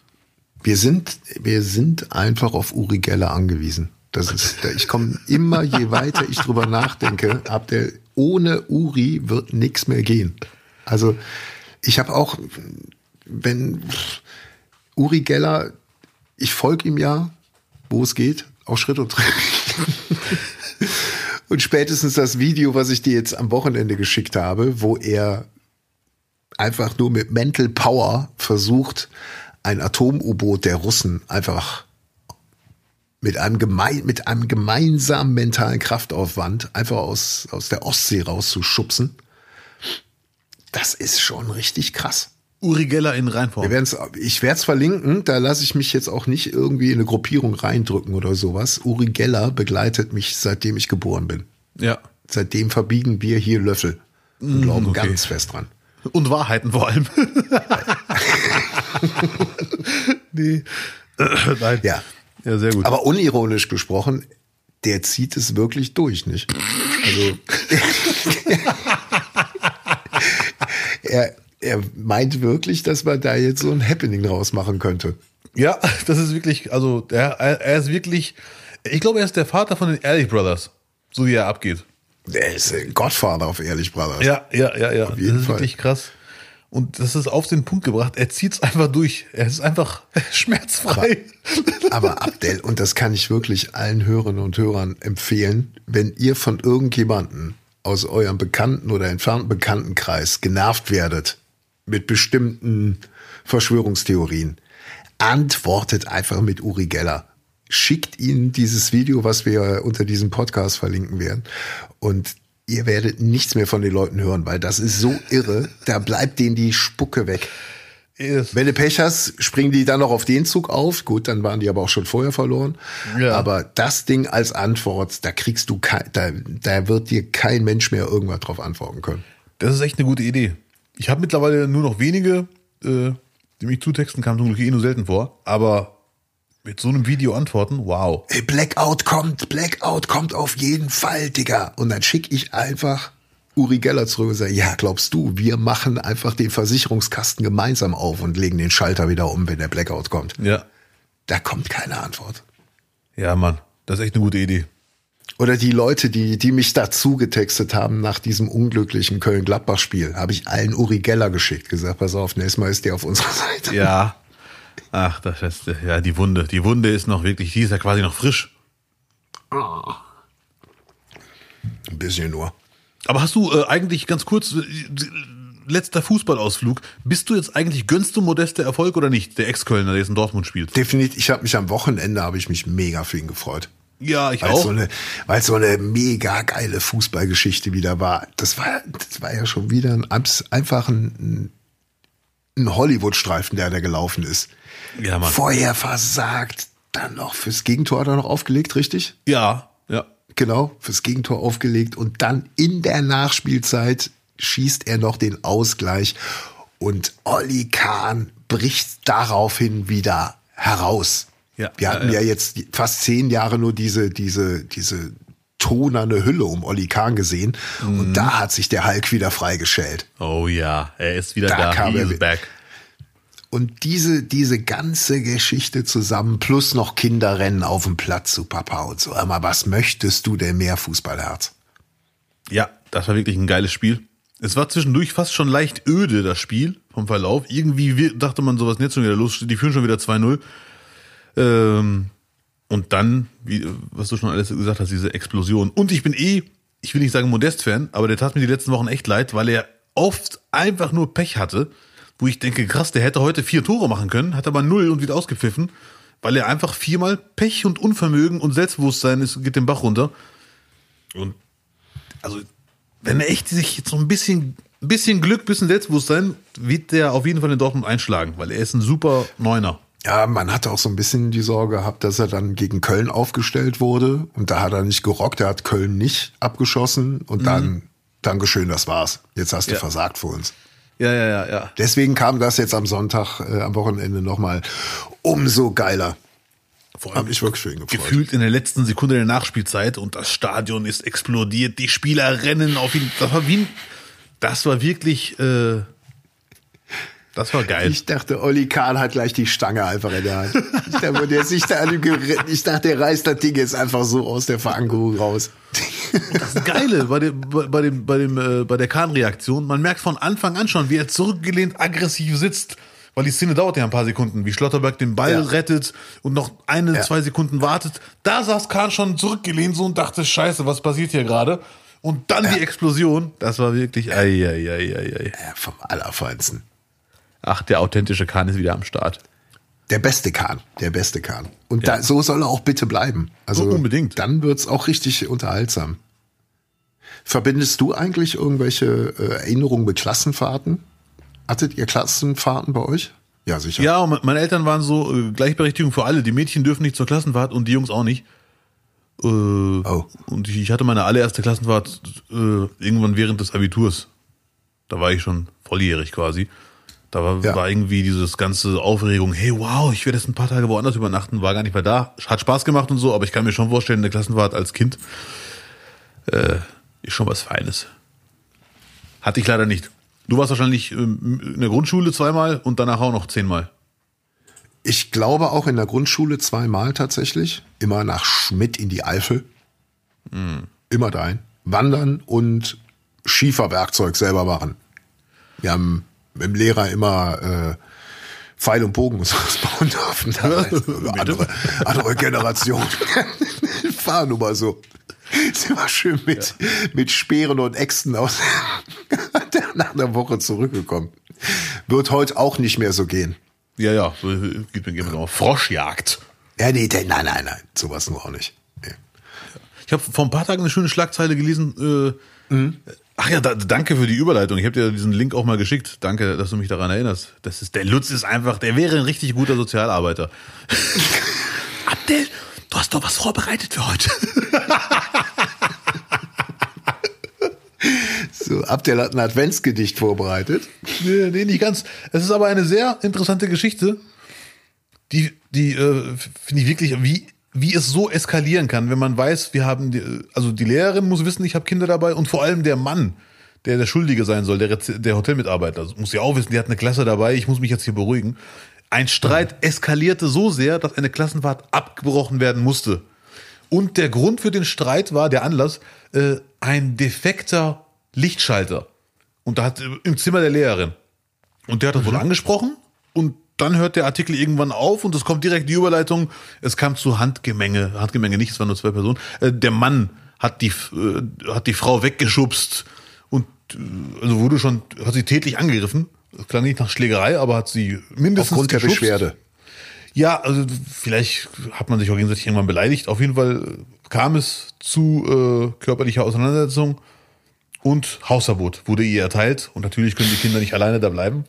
Wir sind, wir sind einfach auf Uri Geller angewiesen. Das ist, ich komme immer, je weiter ich drüber nachdenke, ab der, ohne Uri wird nichts mehr gehen. Also, ich habe auch, wenn Uri Geller, ich folge ihm ja, wo es geht, auf Schritt und Tritt. und spätestens das Video, was ich dir jetzt am Wochenende geschickt habe, wo er einfach nur mit Mental Power versucht, ein Atom-U-Boot der Russen einfach mit einem, gemein, mit einem gemeinsamen mentalen Kraftaufwand einfach aus, aus der Ostsee rauszuschubsen. Das ist schon richtig krass. Uri Geller in Wir Reinform. werden's, ich werde es verlinken, da lasse ich mich jetzt auch nicht irgendwie in eine Gruppierung reindrücken oder sowas. Uri Geller begleitet mich, seitdem ich geboren bin. Ja. Seitdem verbiegen wir hier Löffel und glauben okay. ganz fest dran. Und Wahrheiten vor allem. nee. Nein. Ja. Ja, sehr gut. Aber unironisch gesprochen, der zieht es wirklich durch, nicht? Also er, er meint wirklich, dass man da jetzt so ein Happening draus machen könnte. Ja, das ist wirklich, also er, er ist wirklich, ich glaube, er ist der Vater von den Ehrlich Brothers, so wie er abgeht. Der ist ein Godfather auf Ehrlich Brothers. Ja, ja, ja, ja. jeden das ist Fall. wirklich krass. Und das ist auf den Punkt gebracht. Er zieht es einfach durch. Er ist einfach schmerzfrei. Aber Abdel, und das kann ich wirklich allen Hörerinnen und Hörern empfehlen, wenn ihr von irgendjemanden aus eurem bekannten oder entfernten Bekanntenkreis genervt werdet mit bestimmten Verschwörungstheorien, antwortet einfach mit Uri Geller. Schickt ihnen dieses Video, was wir unter diesem Podcast verlinken werden. Und ihr werdet nichts mehr von den Leuten hören, weil das ist so irre. Da bleibt denen die Spucke weg. Ist- Wenn du Pech hast, springen die dann noch auf den Zug auf. Gut, dann waren die aber auch schon vorher verloren. Ja. Aber das Ding als Antwort, da kriegst du kein, da, da wird dir kein Mensch mehr irgendwas drauf antworten können. Das ist echt eine gute Idee. Ich habe mittlerweile nur noch wenige, äh, die mich zutexten, kam zum Glück eh nur selten vor, aber mit so einem Video antworten, wow. Ey, Blackout kommt, Blackout kommt auf jeden Fall, Digga. Und dann schicke ich einfach Uri Geller zurück und sage, ja, glaubst du, wir machen einfach den Versicherungskasten gemeinsam auf und legen den Schalter wieder um, wenn der Blackout kommt. Ja. Da kommt keine Antwort. Ja, Mann, das ist echt eine gute Idee. Oder die Leute, die, die mich dazu getextet haben nach diesem unglücklichen Köln-Gladbach-Spiel, habe ich allen Uri Geller geschickt, gesagt, pass auf, nächstes Mal ist der auf unserer Seite. Ja. Ach, das ist, ja, die Wunde. Die Wunde ist noch wirklich, die ist ja quasi noch frisch. Ein bisschen nur. Aber hast du äh, eigentlich ganz kurz, äh, letzter Fußballausflug, bist du jetzt eigentlich, gönnst du Modeste Erfolg oder nicht? Der Ex-Kölner, der jetzt in Dortmund spielt. Definitiv, ich habe mich am Wochenende, habe ich mich mega für ihn gefreut. Ja, ich Weil auch. so eine, weil so eine mega geile Fußballgeschichte wieder war. Das war, das war ja schon wieder ein, einfach ein, ein Hollywood-Streifen, der da gelaufen ist. Ja, Mann. Vorher versagt, dann noch fürs Gegentor hat er noch aufgelegt, richtig? Ja, ja. Genau, fürs Gegentor aufgelegt und dann in der Nachspielzeit schießt er noch den Ausgleich und Olli Kahn bricht daraufhin wieder heraus. Ja, Wir hatten ja, ja, ja. jetzt fast zehn Jahre nur diese, diese, diese tonerne Hülle um Olli Kahn gesehen Mhm. und da hat sich der Hulk wieder freigestellt. Oh ja, er ist wieder Da da. kam He er back. Und diese, diese ganze Geschichte zusammen, plus noch Kinderrennen auf dem Platz zu Papa und so. Aber was möchtest du denn mehr Fußballherz? Ja, das war wirklich ein geiles Spiel. Es war zwischendurch fast schon leicht öde, das Spiel vom Verlauf. Irgendwie dachte man, sowas jetzt schon wieder los. Die führen schon wieder 2-0. Ähm, und dann, wie, was du schon alles gesagt hast, diese Explosion. Und ich bin eh, ich will nicht sagen Modest-Fan, aber der tat mir die letzten Wochen echt leid, weil er oft einfach nur Pech hatte, wo ich denke, krass, der hätte heute vier Tore machen können, hat aber null und wieder ausgepfiffen, weil er einfach viermal Pech und Unvermögen und Selbstbewusstsein ist, geht den Bach runter. Und also, wenn er echt sich jetzt noch ein bisschen, ein bisschen Glück, ein bisschen Selbstbewusstsein, wird der auf jeden Fall in Dortmund einschlagen, weil er ist ein super Neuner. Ja, man hatte auch so ein bisschen die Sorge gehabt, dass er dann gegen Köln aufgestellt wurde und da hat er nicht gerockt, er hat Köln nicht abgeschossen und dann, Dankeschön, das war's. Jetzt hast du Ja. versagt für uns. Ja, ja, ja, ja. Deswegen kam das jetzt am Sonntag, äh, am Wochenende nochmal umso geiler. Vor Hab ich wirklich ihn gefreut. gefühlt in der letzten Sekunde der Nachspielzeit und das Stadion ist explodiert, die Spieler rennen auf ihn. Das war wie ein, das war wirklich, äh, das war geil. Ich dachte, Olli Kahn hat gleich die Stange einfach in der Hand. Ich dachte, der sich da an ihm geritten. Ich dachte, der reißt das Ding jetzt einfach so aus der Verankerung raus. Das Geile bei dem, bei dem, bei dem, äh, bei der Kahn-Reaktion, man merkt von Anfang an schon, wie er zurückgelehnt aggressiv sitzt, weil die Szene dauert ja ein paar Sekunden, wie Schlotterberg den Ball Ja. rettet und noch eine, Ja. zwei Sekunden wartet. Da saß Kahn schon zurückgelehnt so und dachte, scheiße, was passiert hier gerade? Und dann die Explosion, das war wirklich, ei, ei, ei, ei, ei. Ja, vom Allerfeinsten. Ach, der authentische Kahn ist wieder am Start. Der beste Kahn, der beste Kahn. Und da, so soll er auch bitte bleiben. Also So unbedingt. Dann wird's auch richtig unterhaltsam. Verbindest du eigentlich irgendwelche äh, Erinnerungen mit Klassenfahrten? Hattet ihr Klassenfahrten bei euch? Ja, sicher. Ja, und meine Eltern waren so, äh, Gleichberechtigung für alle. Die Mädchen dürfen nicht zur Klassenfahrt und die Jungs auch nicht. Äh, Oh. Und ich, ich hatte meine allererste Klassenfahrt äh, irgendwann während des Abiturs. Da war ich schon volljährig quasi. Da war, Ja. war irgendwie dieses ganze Aufregung, hey wow, ich werde jetzt ein paar Tage woanders übernachten, war gar nicht mehr da. Hat Spaß gemacht und so, aber ich kann mir schon vorstellen, eine Klassenfahrt als Kind äh, ist schon was Feines. Hatte ich leider nicht. Du warst wahrscheinlich ähm, in der Grundschule zweimal und danach auch noch zehnmal. Ich glaube auch in der Grundschule zweimal tatsächlich. Immer nach Schmidt in die Eifel. Immer dahin. Wandern und Schieferwerkzeug selber machen. Wir haben dem Lehrer immer äh, Pfeil und Bogen und sowas bauen dürfen. Damals. andere, andere Generation. War nun mal so. Sind wir schön mit, mit Speeren und Äxten aus nach einer Woche zurückgekommen. Wird heute auch nicht mehr so gehen. Ja, ja, geht mir noch. Froschjagd. Ja, nee, nein, nein, nein, sowas nur auch nicht. Nee. Ich habe vor ein paar Tagen eine schöne Schlagzeile gelesen. Äh, Ach ja, da, danke für die Überleitung. Ich habe dir diesen Link auch mal geschickt. Danke, dass du mich daran erinnerst. Das ist der Lutz ist einfach, der wäre ein richtig guter Sozialarbeiter. Abdel, du hast doch was vorbereitet für heute. So, Abdel hat ein Adventsgedicht vorbereitet. Nee, nee, nicht ganz. Es ist aber eine sehr interessante Geschichte, die, die äh, finde ich wirklich, wie, wie es so eskalieren kann, wenn man weiß, wir haben, die, also die Lehrerin muss wissen, ich habe Kinder dabei und vor allem der Mann, der der Schuldige sein soll, der, der Hotelmitarbeiter, also muss ja auch wissen, die hat eine Klasse dabei, ich muss mich jetzt hier beruhigen. Ein Streit eskalierte so sehr, dass eine Klassenfahrt abgebrochen werden musste. Und der Grund für den Streit war, der Anlass, äh, ein defekter Lichtschalter. Und da hat äh, im Zimmer der Lehrerin. Und der hat das wohl angesprochen und dann hört der Artikel irgendwann auf und es kommt direkt die Überleitung. Es kam zu Handgemenge, Handgemenge nicht, es waren nur zwei Personen. Äh, Der Mann hat die, äh, hat die Frau weggeschubst und äh, also wurde schon, hat sie tätlich angegriffen. Das klang nicht nach Schlägerei, aber hat sie mindestens Aufgrund der geschubst. Beschwerde. Ja, also vielleicht hat man sich auch gegenseitig irgendwann beleidigt. Auf jeden Fall kam es zu äh, körperlicher Auseinandersetzung und Hausverbot wurde ihr erteilt. Und natürlich können die Kinder nicht alleine da bleiben,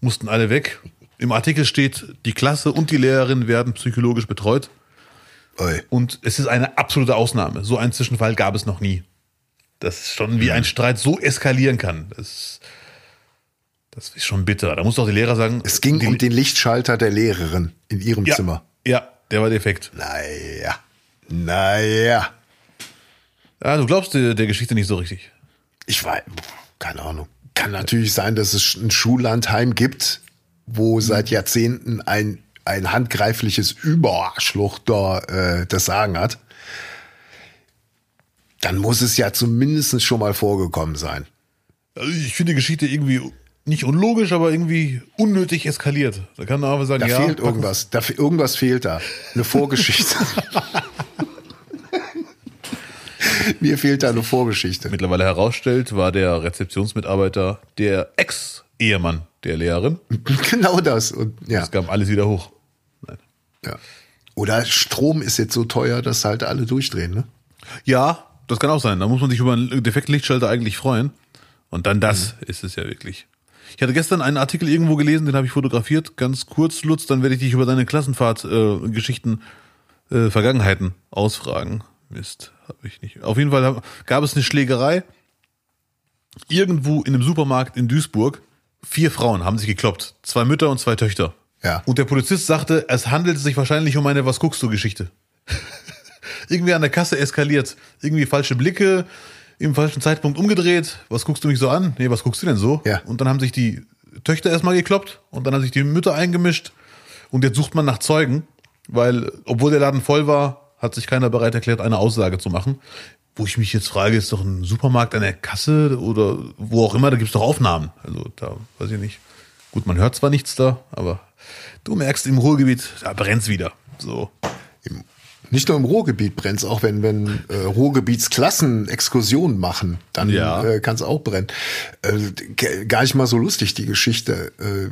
mussten alle weg. Im Artikel steht, die Klasse und die Lehrerin werden psychologisch betreut. Oi. Und es ist eine absolute Ausnahme. So einen Zwischenfall gab es noch nie. Das ist schon, wie ein Streit so eskalieren kann. Das, das ist schon bitter. Da muss doch der Lehrer sagen. Es ging die, um den Lichtschalter der Lehrerin in ihrem ja, Zimmer. Ja, der war defekt. Naja. Naja. Ja, du glaubst der, der Geschichte nicht so richtig. Ich weiß, keine Ahnung. Kann natürlich sein, dass es ein Schullandheim gibt, wo seit Jahrzehnten ein, ein handgreifliches Überarschloch da äh, das Sagen hat. Dann muss es ja zumindest schon mal vorgekommen sein. Also ich finde die Geschichte irgendwie nicht unlogisch, aber irgendwie unnötig eskaliert. Da kann man aber sagen, Da ja. fehlt irgendwas. Da, irgendwas fehlt da. Eine Vorgeschichte. Mir fehlt da eine Vorgeschichte. Mittlerweile herausstellt, war der Rezeptionsmitarbeiter der Ex-Ehemann der Lehrerin. Genau das. Und ja, Es kam alles wieder hoch. Nein. ja. Oder Strom ist jetzt so teuer, dass halt alle durchdrehen, ne? Ja, das kann auch sein. Da muss man sich über einen defekten Lichtschalter eigentlich freuen. Und dann das ist es ja wirklich. Ich hatte gestern einen Artikel irgendwo gelesen, den habe ich fotografiert, ganz kurz, Lutz, dann werde ich dich über deine Klassenfahrt-Geschichten, äh, äh, Vergangenheiten ausfragen. Mist, habe ich nicht. Auf jeden Fall hab, gab es eine Schlägerei irgendwo in einem Supermarkt in Duisburg. Vier Frauen haben sich gekloppt. Zwei Mütter und zwei Töchter. Ja. Und der Polizist sagte, es handelt sich wahrscheinlich um eine Was guckst du Geschichte. Irgendwie an der Kasse eskaliert. Irgendwie falsche Blicke, im falschen Zeitpunkt umgedreht. Was guckst du mich so an? Nee, was guckst du denn so? Ja. Und dann haben sich die Töchter erstmal gekloppt und dann haben sich die Mütter eingemischt. Und jetzt sucht man nach Zeugen, weil, obwohl der Laden voll war, hat sich keiner bereit erklärt, eine Aussage zu machen. Wo ich mich jetzt frage, ist doch ein Supermarkt an der Kasse oder wo auch immer, da gibt's doch Aufnahmen. Also da weiß ich nicht. Gut, man hört zwar nichts da, aber du merkst im Ruhrgebiet, da brennt's wieder. So. Nicht nur im Ruhrgebiet brennt's, auch wenn, wenn äh, Ruhrgebietsklassen Exkursionen machen, dann Ja. äh, kann's auch brennen. Äh, gar nicht mal so lustig, die Geschichte. Äh,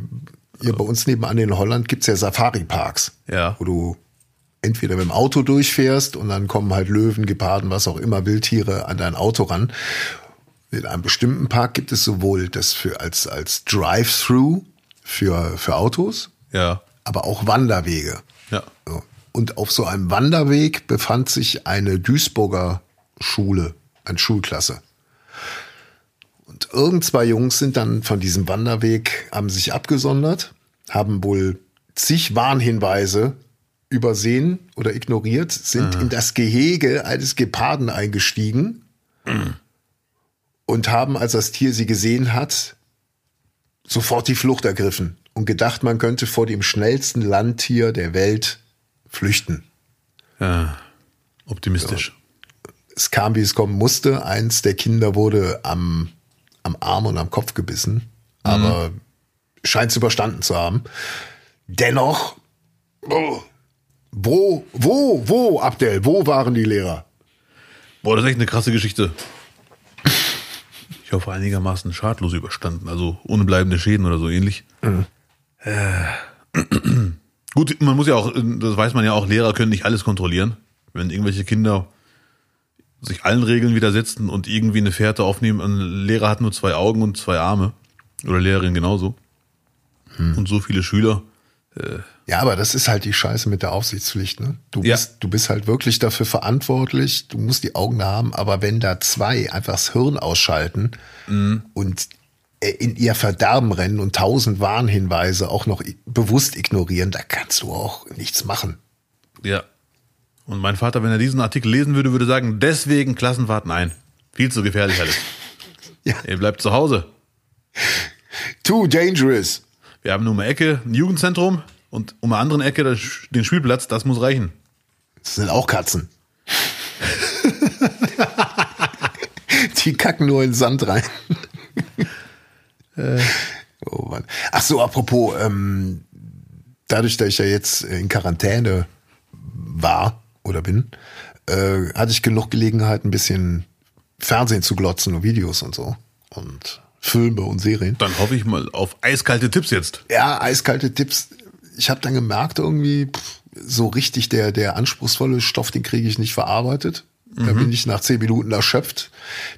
hier bei uns nebenan in Holland gibt's ja Safari-Parks, Ja. wo du entweder mit dem Auto durchfährst und dann kommen halt Löwen, Geparden, was auch immer, Wildtiere an dein Auto ran. In einem bestimmten Park gibt es sowohl das für als, als Drive-Through für, für Autos, Ja. aber auch Wanderwege. Ja. Und auf so einem Wanderweg befand sich eine Duisburger Schule, eine Schulklasse. Und irgend zwei Jungs sind dann von diesem Wanderweg, haben sich abgesondert, haben wohl zig Warnhinweise übersehen oder ignoriert, sind in das Gehege eines Geparden eingestiegen und haben, als das Tier sie gesehen hat, sofort die Flucht ergriffen und gedacht, man könnte vor dem schnellsten Landtier der Welt flüchten. ja. Optimistisch. Es kam, wie es kommen musste. Eins der Kinder wurde am, am Arm und am Kopf gebissen, aber scheint es überstanden zu haben. Dennoch, oh, wo, wo, wo, Abdel, wo waren die Lehrer? Boah, das ist echt eine krasse Geschichte. Ich hoffe einigermaßen schadlos überstanden, also ohne bleibende Schäden oder so ähnlich. Äh, gut, man muss ja auch, das weiß man ja auch, Lehrer können nicht alles kontrollieren. Wenn irgendwelche Kinder sich allen Regeln widersetzen und irgendwie eine Fährte aufnehmen, ein Lehrer hat nur zwei Augen und zwei Arme. Oder Lehrerin genauso. Und so viele Schüler. Ja, aber das ist halt die Scheiße mit der Aufsichtspflicht. Ne? Du, Ja. bist, du bist halt wirklich dafür verantwortlich. Du musst die Augen haben. Aber wenn da zwei einfach das Hirn ausschalten und äh, in ihr Verderben rennen und tausend Warnhinweise auch noch bewusst ignorieren, da kannst du auch nichts machen. Ja. Und mein Vater, wenn er diesen Artikel lesen würde, würde sagen, deswegen Klassenfahrt nein. Viel zu gefährlich alles. Ja. Ihr bleibt zu Hause. Too dangerous. Wir haben nur um die Ecke ein Jugendzentrum und um eine andere Ecke den Spielplatz, das muss reichen. Das sind auch Katzen. Die kacken nur in den Sand rein. Oh Mann. Ach so, apropos, ähm, dadurch, dass ich ja jetzt in Quarantäne war oder bin, äh, hatte ich genug Gelegenheit, ein bisschen Fernsehen zu glotzen und Videos und so. Und Filme und Serien. Dann hoffe ich mal auf eiskalte Tipps jetzt. Ja, eiskalte Tipps. Ich habe dann gemerkt, irgendwie, pff, so richtig der, der anspruchsvolle Stoff, den kriege ich nicht verarbeitet. Da bin ich nach zehn Minuten erschöpft.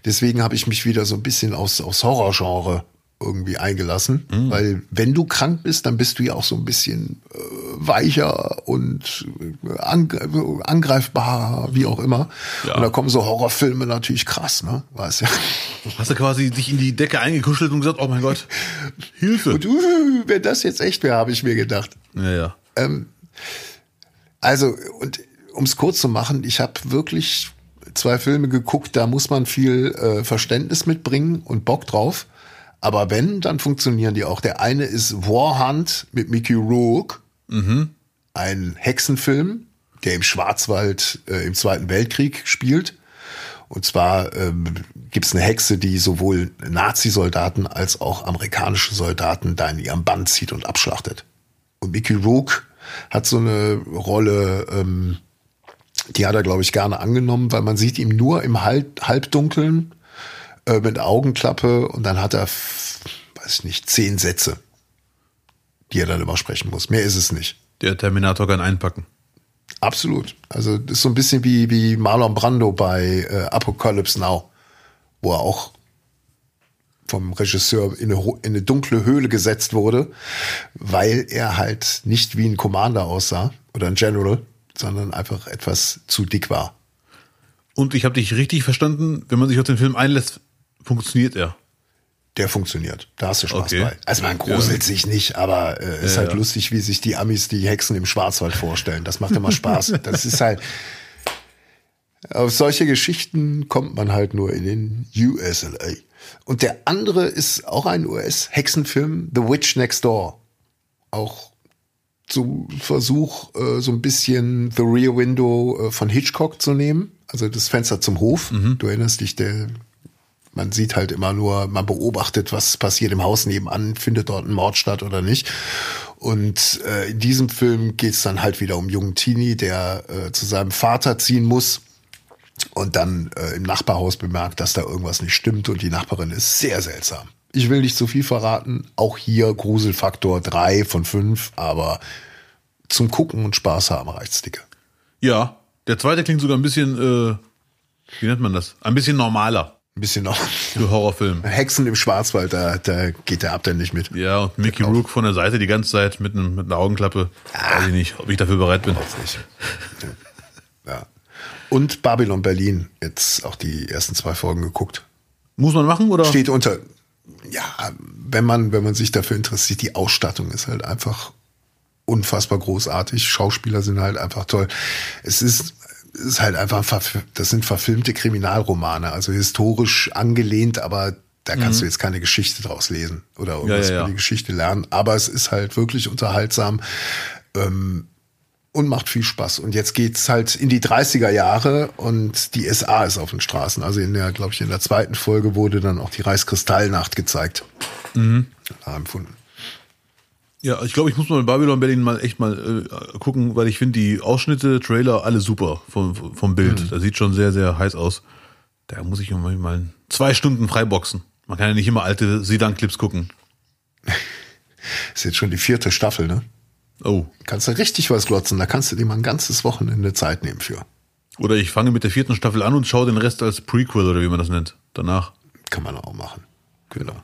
Deswegen habe ich mich wieder so ein bisschen aufs, aufs Horrorgenre irgendwie eingelassen. Weil wenn du krank bist, dann bist du ja auch so ein bisschen äh, weicher und äh, angre angreifbar, wie auch immer. Ja. Und da kommen so Horrorfilme natürlich krass, ne? Weißt ja. Hast du quasi dich in die Decke eingekuschelt und gesagt, oh mein Gott, Hilfe. Und uh, wenn das jetzt echt wäre, habe ich mir gedacht. Ja, ja. Also, und um es kurz zu machen, ich habe wirklich zwei Filme geguckt, da muss man viel äh, Verständnis mitbringen und Bock drauf. Aber wenn, dann funktionieren die auch. Der eine ist War Hunt mit Mickey Rourke, ein Hexenfilm, der im Schwarzwald äh, im Zweiten Weltkrieg spielt. Und zwar ähm, gibt es eine Hexe, die sowohl Nazi-Soldaten als auch amerikanische Soldaten da in ihrem Band zieht und abschlachtet. Und Mickey Rourke hat so eine Rolle, ähm, die hat er, glaube ich, gerne angenommen, weil man sieht ihn nur im Halb Halbdunkeln äh, mit Augenklappe und dann hat er, weiß ich nicht, zehn Sätze, die er dann immer sprechen muss. Mehr ist es nicht. Der Terminator kann einpacken. Absolut. Also das ist so ein bisschen wie, wie Marlon Brando bei äh, Apocalypse Now, wo er auch vom Regisseur in eine, in eine dunkle Höhle gesetzt wurde, weil er halt nicht wie ein Commander aussah oder ein General, sondern einfach etwas zu dick war. Und ich habe dich richtig verstanden, wenn man sich auf den Film einlässt, funktioniert er. Der funktioniert. Da hast du Spaß Okay. bei. Also man gruselt sich nicht, aber äh, ist Ja, halt ja. lustig, wie sich die Amis die Hexen im Schwarzwald vorstellen. Das macht immer Spaß. Das ist halt. Auf solche Geschichten kommt man halt nur in den USLA. Und der andere ist auch ein US-Hexenfilm, The Witch Next Door. Auch zum Versuch, äh, so ein bisschen The Rear Window äh, von Hitchcock zu nehmen. Also das Fenster zum Hof. Du erinnerst dich, der man sieht halt immer nur, man beobachtet, was passiert im Haus nebenan, findet dort ein Mord statt oder nicht. Und äh, in diesem Film geht's dann halt wieder um jungen Teenie, der äh, zu seinem Vater ziehen muss und dann äh, im Nachbarhaus bemerkt, dass da irgendwas nicht stimmt und die Nachbarin ist sehr seltsam. Ich will nicht zu viel verraten, auch hier Gruselfaktor drei von fünf, aber zum Gucken und Spaß haben reicht's dicke. Ja, der zweite klingt sogar ein bisschen, äh, wie nennt man das? Ein bisschen normaler Ein bisschen noch für Horrorfilm. Hexen im Schwarzwald, da, da geht der ab dann nicht mit. Ja, und Mickey Rourke von der Seite die ganze Zeit mit, einem, mit einer Augenklappe. Weiß ich nicht, ob ich dafür bereit bin. nicht. Ja. Und Babylon Berlin, jetzt auch die ersten zwei Folgen geguckt. Muss man machen oder? Steht unter, ja, wenn man, wenn man sich dafür interessiert, die Ausstattung ist halt einfach unfassbar großartig. Schauspieler sind halt einfach toll. Es ist, ist halt einfach, das sind verfilmte Kriminalromane, also historisch angelehnt, aber da kannst du jetzt keine Geschichte draus lesen oder irgendwas Ja, ja, ja. über die Geschichte lernen. Aber es ist halt wirklich unterhaltsam und macht viel Spaß. Und jetzt geht's halt in die 30er Jahre und die SA ist auf den Straßen. Also in der, glaube ich, in der zweiten Folge wurde dann auch die Reichskristallnacht gezeigt. Mhm. Empfunden. Ja, ich glaube, ich muss mal Babylon Berlin mal echt mal äh, gucken, weil ich finde die Ausschnitte, Trailer, alle super vom, vom Bild. Das sieht schon sehr, sehr heiß aus. Da muss ich mal mal zwei Stunden freiboxen. Man kann ja nicht immer alte Sidan-Clips gucken. Ist jetzt schon die vierte Staffel, ne? Oh. Kannst du richtig was glotzen, da kannst du dir mal ein ganzes Wochenende Zeit nehmen für. Oder ich fange mit der vierten Staffel an und schaue den Rest als Prequel oder wie man das nennt. Danach. Kann man auch machen. Genau.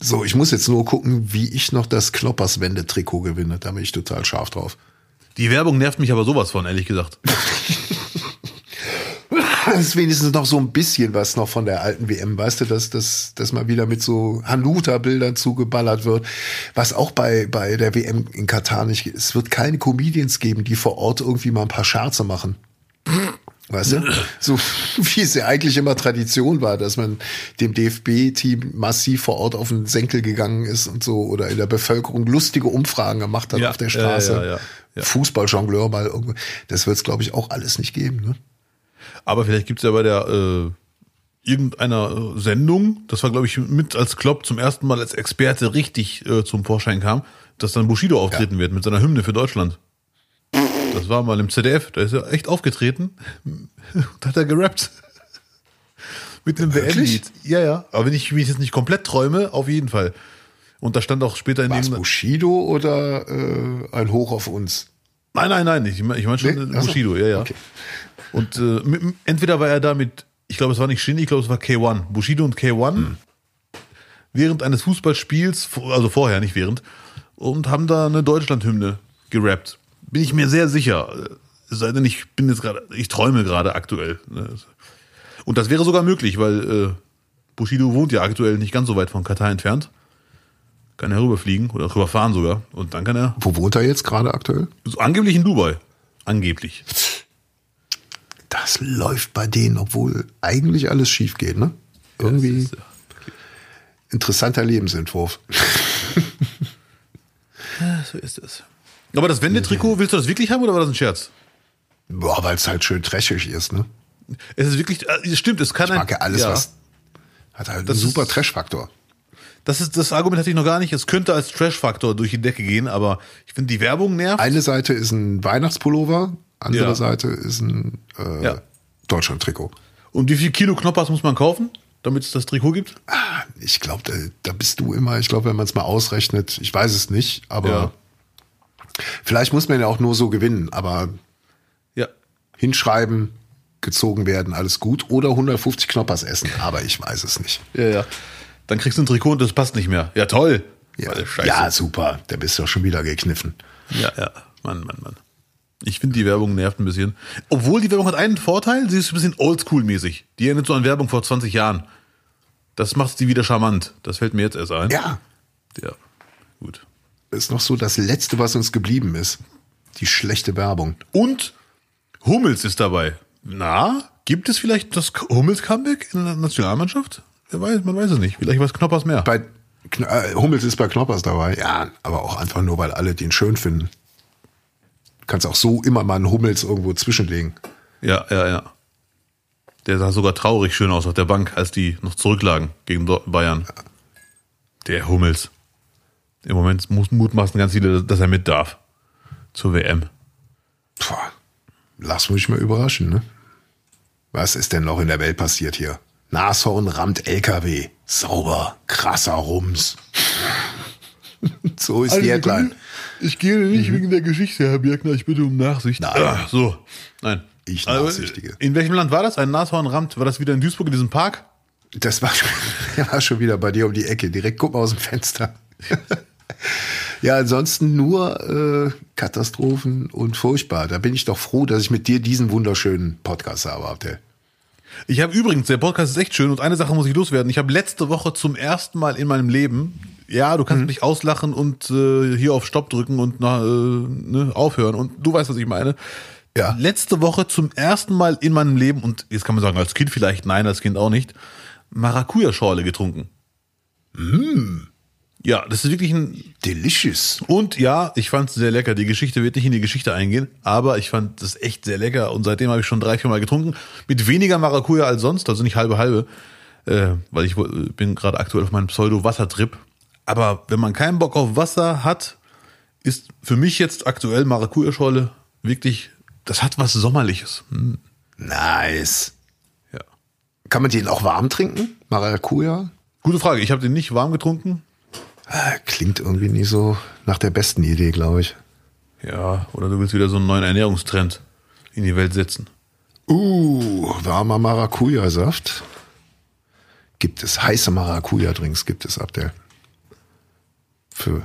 So, ich muss jetzt nur gucken, wie ich noch das Kloppers Wende-Trikot gewinne. Da bin ich total scharf drauf. Die Werbung nervt mich aber sowas von, ehrlich gesagt. Das ist wenigstens noch so ein bisschen was noch von der alten WM, weißt du, dass, dass, dass mal wieder mit so Hanuta-Bildern zugeballert wird. Was auch bei, bei der WM in Katar nicht. Es wird keine Comedians geben, die vor Ort irgendwie mal ein paar Scherze machen. Weißt du? So wie es ja eigentlich immer Tradition war, dass man dem DFB-Team massiv vor Ort auf den Senkel gegangen ist und so oder in der Bevölkerung lustige Umfragen gemacht hat Ja, auf der Straße. ja, ja, ja. Fußballjongleur mal irgendwo. Das wird es, glaube ich, auch alles nicht geben. Ne? Aber vielleicht gibt's ja bei der äh, irgendeiner äh, Sendung, das war, glaube ich, mit als Klopp zum ersten Mal als Experte richtig äh, zum Vorschein kam, dass dann Bushido auftreten wird mit seiner Hymne für Deutschland. Das war mal im ZDF, da ist er echt aufgetreten und hat er gerappt. mit dem? WM-Lied. Ja, ja. Aber wenn ich mich jetzt nicht komplett träume, auf jeden Fall. Und da stand auch später in War es dem. Bushido oder äh, ein Hoch auf uns? Nein, nein, nein, ich meine ich mein schon Nee? Bushido, ja, ja. Okay. Und äh, entweder war er da mit, ich glaube, es war nicht Shindy, ich glaube, es war K1. Bushido und K1 Hm. während eines Fußballspiels, also vorher, nicht während, und haben da eine Deutschlandhymne gerappt. Bin ich mir sehr sicher. Es sei denn, ich bin jetzt gerade, ich träume gerade aktuell. ne. Und das wäre sogar möglich, weil äh, Bushido wohnt ja aktuell nicht ganz so weit von Katar entfernt. Kann er rüberfliegen oder rüberfahren sogar. Und dann kann er Wo wohnt er jetzt gerade aktuell? so angeblich in Dubai. Angeblich. Das läuft bei denen, obwohl eigentlich alles schief geht, ne? Irgendwie ist, interessanter Lebensentwurf. ja, so ist es. Aber das Wendetrikot, willst du das wirklich haben oder war das ein Scherz? Boah, weil es halt schön trashig ist, ne? Es ist wirklich, äh, es stimmt, es kann Ich mag ja alles, was hat halt Das einen super Trash-Faktor. Das ist das Argument hatte ich noch gar nicht. Es könnte als Trash-Faktor durch die Decke gehen, aber ich finde die Werbung nervt. Eine Seite ist ein Weihnachtspullover, andere Ja. Seite ist ein äh, Ja. Deutschland-Trikot. Und wie viel Kilo Knoppers muss man kaufen, damit es das Trikot gibt? Ah, Ich glaube, da, da bist du immer, ich glaube, wenn man es mal ausrechnet, ich weiß es nicht, aber Ja. Vielleicht muss man ja auch nur so gewinnen, aber Ja. hinschreiben, gezogen werden, alles gut. Oder 150 Knoppers essen, aber ich weiß es nicht. Ja, ja. Dann kriegst du ein Trikot und das passt nicht mehr. Ja, toll. Ja, ja super, da bist du doch schon wieder gekniffen. Ja, ja. Mann, Mann, Mann. Ich finde, die Werbung nervt ein bisschen. Obwohl die Werbung hat einen Vorteil, sie ist ein bisschen oldschool-mäßig. Die erinnert so an Werbung vor 20 Jahren. Das macht sie wieder charmant. Das fällt mir jetzt erst ein. Ja, Ja. Gut. Ist noch so das Letzte, was uns geblieben ist. Die schlechte Werbung. Und Hummels ist dabei. Na, gibt es vielleicht das Hummels-Comeback in der Nationalmannschaft? Wer weiß, man weiß es nicht. Vielleicht weiß Knoppers mehr. Bei Kn äh, Hummels ist bei Knoppers dabei, ja, aber auch einfach nur, weil alle den schön finden. Du kannst auch so immer mal einen Hummels irgendwo zwischenlegen. Ja, ja, ja. Der sah sogar traurig schön aus auf der Bank, als die noch zurücklagen gegen Bayern. Der Hummels. Im Moment muss mutmaßen ganz viele, dass er mit darf. Zur WM. Puh, lass mich mal überraschen, ne? Was ist denn noch in der Welt passiert hier? Nashorn rammt LKW. Sauber, krasser Rums. so ist die Headline. Ich gehe nicht wegen der Geschichte, Herr Birkner. Ich bitte um Nachsicht. Nein. Ah, so. Nein. Ich Also, nachsichtige. in welchem Land war das? Ein Nashorn rammt. War das wieder in Duisburg in diesem Park? Das war schon, war schon wieder bei dir um die Ecke. Direkt guck mal aus dem Fenster. Ja, ansonsten nur äh, Katastrophen und furchtbar. Da bin ich doch froh, dass ich mit dir diesen wunderschönen Podcast habe, Abdel. Ich habe übrigens, der Podcast ist echt schön und eine Sache muss ich loswerden. Ich habe letzte Woche zum ersten Mal in meinem Leben, ja, du kannst Mhm. mich auslachen und äh, hier auf Stopp drücken und na, äh, ne, aufhören und du weißt, was ich meine. Ja. Letzte Woche zum ersten Mal in meinem Leben und jetzt kann man sagen, als Kind vielleicht, nein, als Kind auch nicht, Maracuja-Schorle getrunken. Mm. Ja, das ist wirklich ein Delicious. und ja, ich fand es sehr lecker. Die Geschichte wird nicht in die Geschichte eingehen, aber ich fand das echt sehr lecker und seitdem habe ich schon drei, vier Mal getrunken. Mit weniger Maracuja als sonst, also nicht halbe halbe, äh, weil ich bin gerade aktuell auf meinem Pseudo-Wassertrip. Aber wenn man keinen Bock auf Wasser hat, ist für mich jetzt aktuell Maracuja-Schorle wirklich, das hat was Sommerliches. Hm, Nice. ja. Kann man den auch warm trinken? Maracuja? Gute Frage. Ich habe den nicht warm getrunken. Ah, Klingt irgendwie nicht so nach der besten Idee, glaube ich. Ja, oder du willst wieder so einen neuen Ernährungstrend in die Welt setzen. Uh, warmer Maracuja-Saft. Gibt es heiße Maracuja-Drinks, gibt es, Abdel. Für,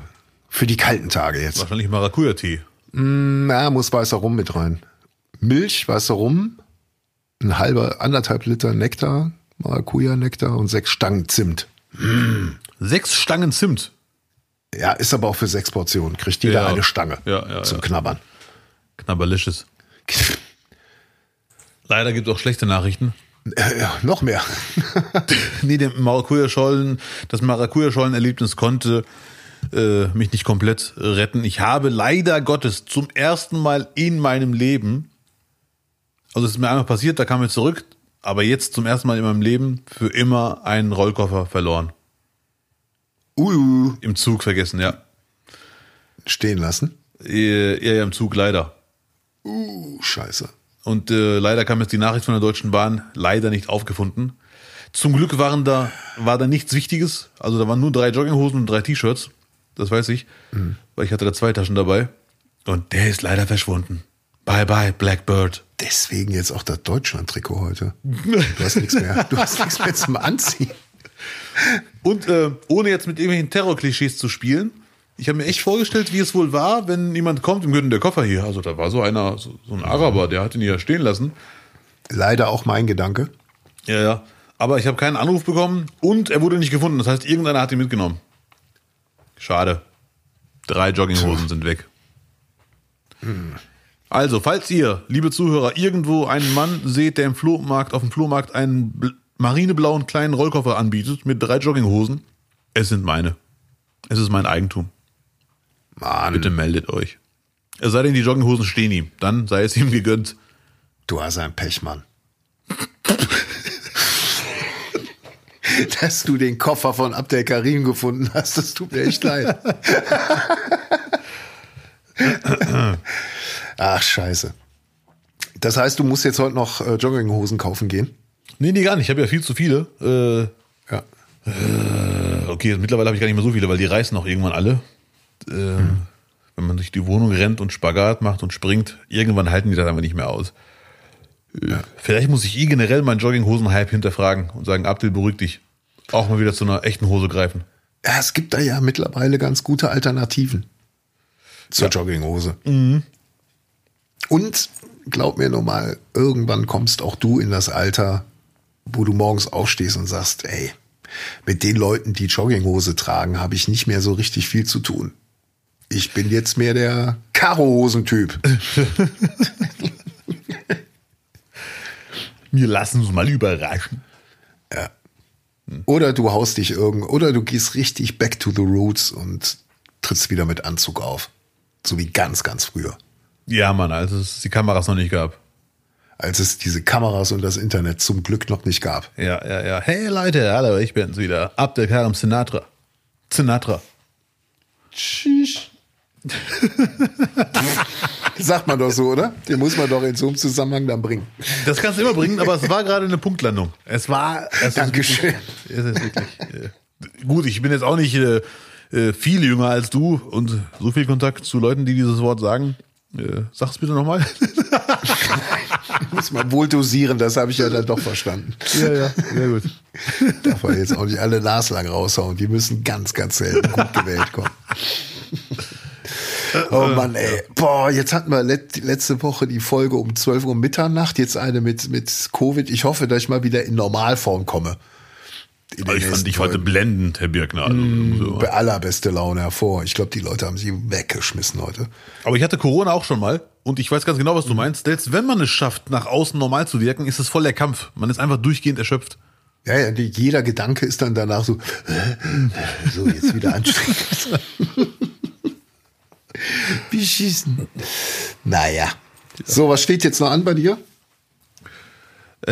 für die kalten Tage jetzt. Wahrscheinlich Maracuja-Tee. Na, muss weißer Rum mit rein. Milch, weißer Rum, ein halber, anderthalb Liter Nektar, Maracuja-Nektar und sechs Stangen Zimt. Sechs Stangen Zimt. Ja, ist aber auch für sechs Portionen. Kriegt jeder Ja. eine Stange Ja, ja, zum. Knabbern. Knabberlisches. Leider gibt es auch schlechte Nachrichten. Äh, noch mehr. Nee, der Maracuja-Schollen, das Maracuja-Schollen-Erlebnis konnte äh, mich nicht komplett retten. Ich habe leider Gottes zum ersten Mal in meinem Leben, also es ist mir einmal passiert, da kam ich zurück, aber jetzt zum ersten Mal in meinem Leben für immer einen Rollkoffer verloren. Uh, Im Zug vergessen, ja. stehen lassen. Eher eher im Zug leider. Uh, scheiße. Und äh, leider kam jetzt die Nachricht von der Deutschen Bahn leider nicht aufgefunden. Zum Glück waren da, war da nichts Wichtiges. Also da waren nur drei Jogginghosen und drei T-Shirts. Das weiß ich. Weil ich hatte da zwei Taschen dabei. Und der ist leider verschwunden. Bye bye, Blackbird. Deswegen jetzt auch das Deutschland-Trikot heute. Du hast nichts mehr. Du hast nichts mehr zum Anziehen. Und äh, ohne jetzt mit irgendwelchen Terrorklischees zu spielen, ich habe mir echt vorgestellt, wie es wohl war, wenn jemand kommt und gehört der Koffer hier. Also da war so einer, so, so ein Araber, der hat ihn hier stehen lassen. Leider auch mein Gedanke. Ja, ja. Aber ich habe keinen Anruf bekommen und er wurde nicht gefunden. Das heißt, irgendeiner hat ihn mitgenommen. Schade. Drei Jogginghosen sind weg. Also, falls ihr, liebe Zuhörer, irgendwo einen Mann seht, der im Flohmarkt, auf dem Flohmarkt einen marineblauen kleinen Rollkoffer anbietet mit drei Jogginghosen, es sind meine. Es ist mein Eigentum. Mann, Bitte meldet euch. Es sei denn, die Jogginghosen stehen ihm. Dann sei es ihm gegönnt. du hast ein Pech, Mann. Dass du den Koffer von Abdel Karim gefunden hast, das tut mir echt leid. Ach, scheiße. Das heißt, du musst jetzt heute noch äh, Jogginghosen kaufen gehen? Nee, nee, gar nicht. Ich habe ja viel zu viele. Äh, Ja. Okay, mittlerweile habe ich gar nicht mehr so viele, weil die reißen auch irgendwann alle. Äh, Wenn man durch die Wohnung rennt und Spagat macht und springt, irgendwann halten die das einfach nicht mehr aus. Äh, Vielleicht muss ich eh generell meinen Jogginghosen-Hype hinterfragen und sagen, Abdel, beruhig dich. Auch mal wieder zu einer echten Hose greifen. Ja, es gibt da ja mittlerweile ganz gute Alternativen zur Jogginghose. Und glaub mir nur mal, irgendwann kommst auch du in das Alter, wo du morgens aufstehst und sagst, ey, mit den Leuten, die Jogginghose tragen, habe ich nicht mehr so richtig viel zu tun. Ich bin jetzt mehr der Karo-Hosen-Typ. Wir lassen uns mal überraschen. Oder du haust dich irgend, oder du gehst richtig back to the roots und trittst wieder mit Anzug auf. So wie ganz, ganz früher. Ja, Mann, als es die Kameras noch nicht gab. Als es diese Kameras und das Internet zum Glück noch nicht gab. Ja, ja, ja. Hey Leute, hallo, ich bin's wieder. Abdel Karim Sinatra. Sinatra. Tschüss. Sagt man doch so, oder? Den muss man doch in so einem Zusammenhang dann bringen. Das kannst du immer bringen, aber es war gerade eine Punktlandung. Es war. Es ist Dankeschön. Wirklich, es ist wirklich. Äh, gut, ich bin jetzt auch nicht äh, äh, viel jünger als du und so viel Kontakt zu Leuten, die dieses Wort sagen. Äh, sag's bitte nochmal. Muss man wohl dosieren, das habe ich ja dann doch verstanden. ja, ja, sehr gut. Darf man jetzt auch nicht alle naslang raushauen. Die müssen ganz, ganz selten gut gewählt kommen. Oh Mann, ey. Boah, jetzt hatten wir let, letzte Woche die Folge um 12 Uhr Mitternacht, jetzt eine mit, mit Covid. Ich hoffe, dass ich mal wieder in Normalform komme. Den ich fand dich heute blendend, Herr Birkner. Also, so. Bei allerbeste Laune hervor. Ich glaube, die Leute haben sie weggeschmissen heute. Aber ich hatte Corona auch schon mal und ich weiß ganz genau, was du meinst. Selbst wenn man es schafft, nach außen normal zu wirken, ist es voll der Kampf. Man ist einfach durchgehend erschöpft. Ja, ja, jeder Gedanke ist dann danach so, so jetzt wieder anstrengend. Beschissen. Naja. So, was steht jetzt noch an bei dir? Äh,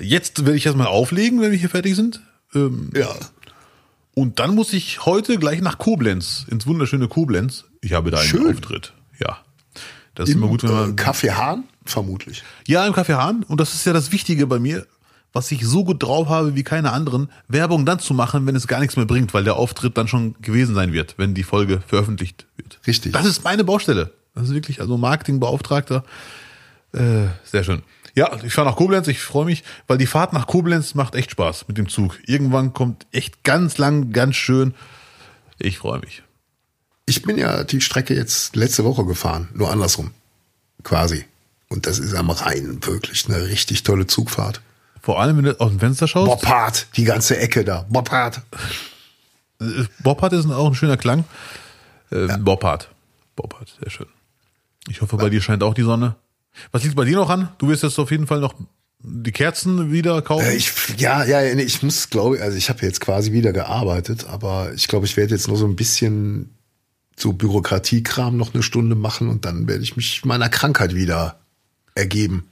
jetzt werde ich erstmal auflegen, wenn wir hier fertig sind. Ähm, Ja. und dann muss ich heute gleich nach Koblenz, ins wunderschöne Koblenz. Ich habe da einen Schön. Auftritt. Ja. Das ist Im immer gut, wenn äh, man. Kaffee Hahn? Vermutlich. Ja, im Café Hahn. Und das ist ja das Wichtige bei mir, was ich so gut drauf habe wie keine anderen, Werbung dann zu machen, wenn es gar nichts mehr bringt, weil der Auftritt dann schon gewesen sein wird, wenn die Folge veröffentlicht wird. Richtig. Das ist meine Baustelle. Das ist wirklich, also Marketingbeauftragter. Äh, sehr schön. Ja, ich fahre nach Koblenz, ich freue mich, weil die Fahrt nach Koblenz macht echt Spaß mit dem Zug. Irgendwann kommt echt ganz lang, ganz schön Ich freue mich. Ich bin ja die Strecke jetzt letzte Woche gefahren, nur andersrum. Quasi. Und das ist am Rhein wirklich eine richtig tolle Zugfahrt. Vor allem, wenn du aus dem Fenster schaust. Boppard, die ganze Ecke da. Boppard. Boppard ist auch ein schöner Klang. Äh, ja. Boppard. Boppard, sehr schön. Ich hoffe, bei ja. dir scheint auch die Sonne. Was liegt bei dir noch an? Du wirst jetzt auf jeden Fall noch die Kerzen wieder kaufen? Äh, ich, ja, ja, ich muss, glaube also ich habe jetzt quasi wieder gearbeitet, aber ich glaube, ich werde jetzt nur so ein bisschen so Bürokratiekram noch eine Stunde machen und dann werde ich mich meiner Krankheit wieder ergeben.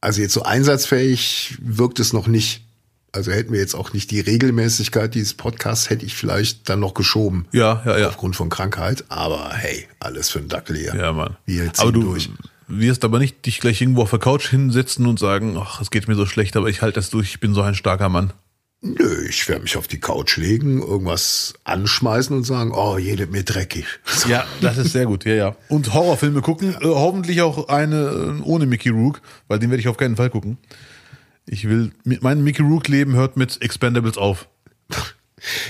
Also jetzt so einsatzfähig wirkt es noch nicht. Also hätten wir jetzt auch nicht die Regelmäßigkeit dieses Podcasts, hätte ich vielleicht dann noch geschoben. Ja, ja, ja. Aufgrund von Krankheit. Aber hey, alles für den Dackel hier. Ja, Mann. Wir aber du durch. wirst aber nicht dich gleich irgendwo auf der Couch hinsetzen und sagen, ach, es geht mir so schlecht, aber ich halte das durch, ich bin so ein starker Mann. Nö, ich werde mich auf die Couch legen, irgendwas anschmeißen und sagen, oh, jede mir dreckig. Ja, das ist sehr gut, ja, ja. Und Horrorfilme gucken, äh, hoffentlich auch eine äh, ohne Mickey Rook, weil den werde ich auf keinen Fall gucken. Ich will, mein Mickey Rook-Leben hört mit Expendables auf.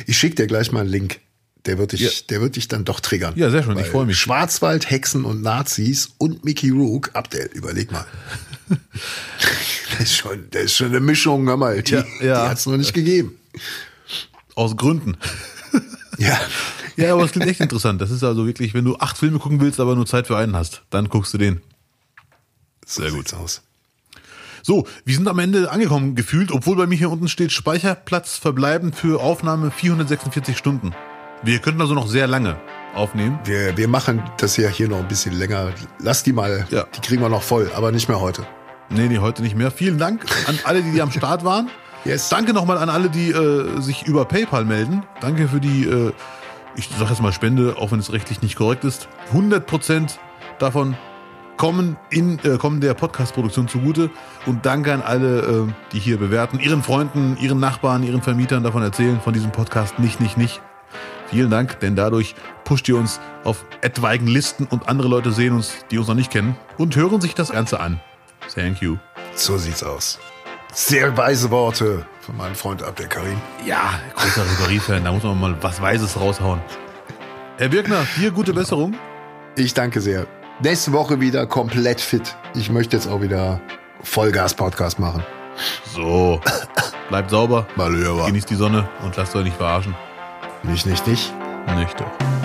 Ich schicke dir gleich mal einen Link. Der wird dich, ja. der wird dich dann doch triggern. Ja, sehr schön, ich freue mich. Schwarzwald, Hexen und Nazis und Mickey Rook, Abdel, überleg mal. das, ist schon, das ist schon eine Mischung, hör mal, die, ja, ja. die hat es noch nicht gegeben. Aus Gründen. ja. Ja, aber es klingt echt interessant. Das ist also wirklich, wenn du acht Filme gucken willst, aber nur Zeit für einen hast, dann guckst du den. Sehr so gut aus. So, wir sind am Ende angekommen gefühlt, obwohl bei mir hier unten steht Speicherplatz verbleiben für Aufnahme 446 Stunden. Wir könnten also noch sehr lange aufnehmen. Wir, wir machen das ja hier noch ein bisschen länger. Lass die mal, ja. die kriegen wir noch voll, aber nicht mehr heute. Nee, nee, heute nicht mehr. Vielen Dank an alle, die, die am Start waren. Yes. Danke nochmal an alle, die äh, sich über PayPal melden. Danke für die, äh, ich sag jetzt mal Spende, auch wenn es rechtlich nicht korrekt ist. 100% davon kommen, in, äh, kommen der Podcast-Produktion zugute. Und danke an alle, äh, die hier bewerten, ihren Freunden, ihren Nachbarn, ihren Vermietern davon erzählen, von diesem Podcast. Nicht, nicht, nicht. Vielen Dank, denn dadurch pusht ihr uns auf etwaigen Listen und andere Leute sehen uns, die uns noch nicht kennen und hören sich das Ganze an. Thank you. So sieht's aus. Sehr weise Worte von meinem Freund Abdel Karim. Ja, großer Ribéry-Fan, da muss man mal was Weises raushauen. Herr Birkner, dir gute Besserung. Ich danke sehr. Nächste Woche wieder komplett fit. Ich möchte jetzt auch wieder Vollgas-Podcast machen. So. Bleibt sauber. Malheur. Genießt die Sonne und lasst euch nicht verarschen. Nicht, nicht, nicht. Nicht doch.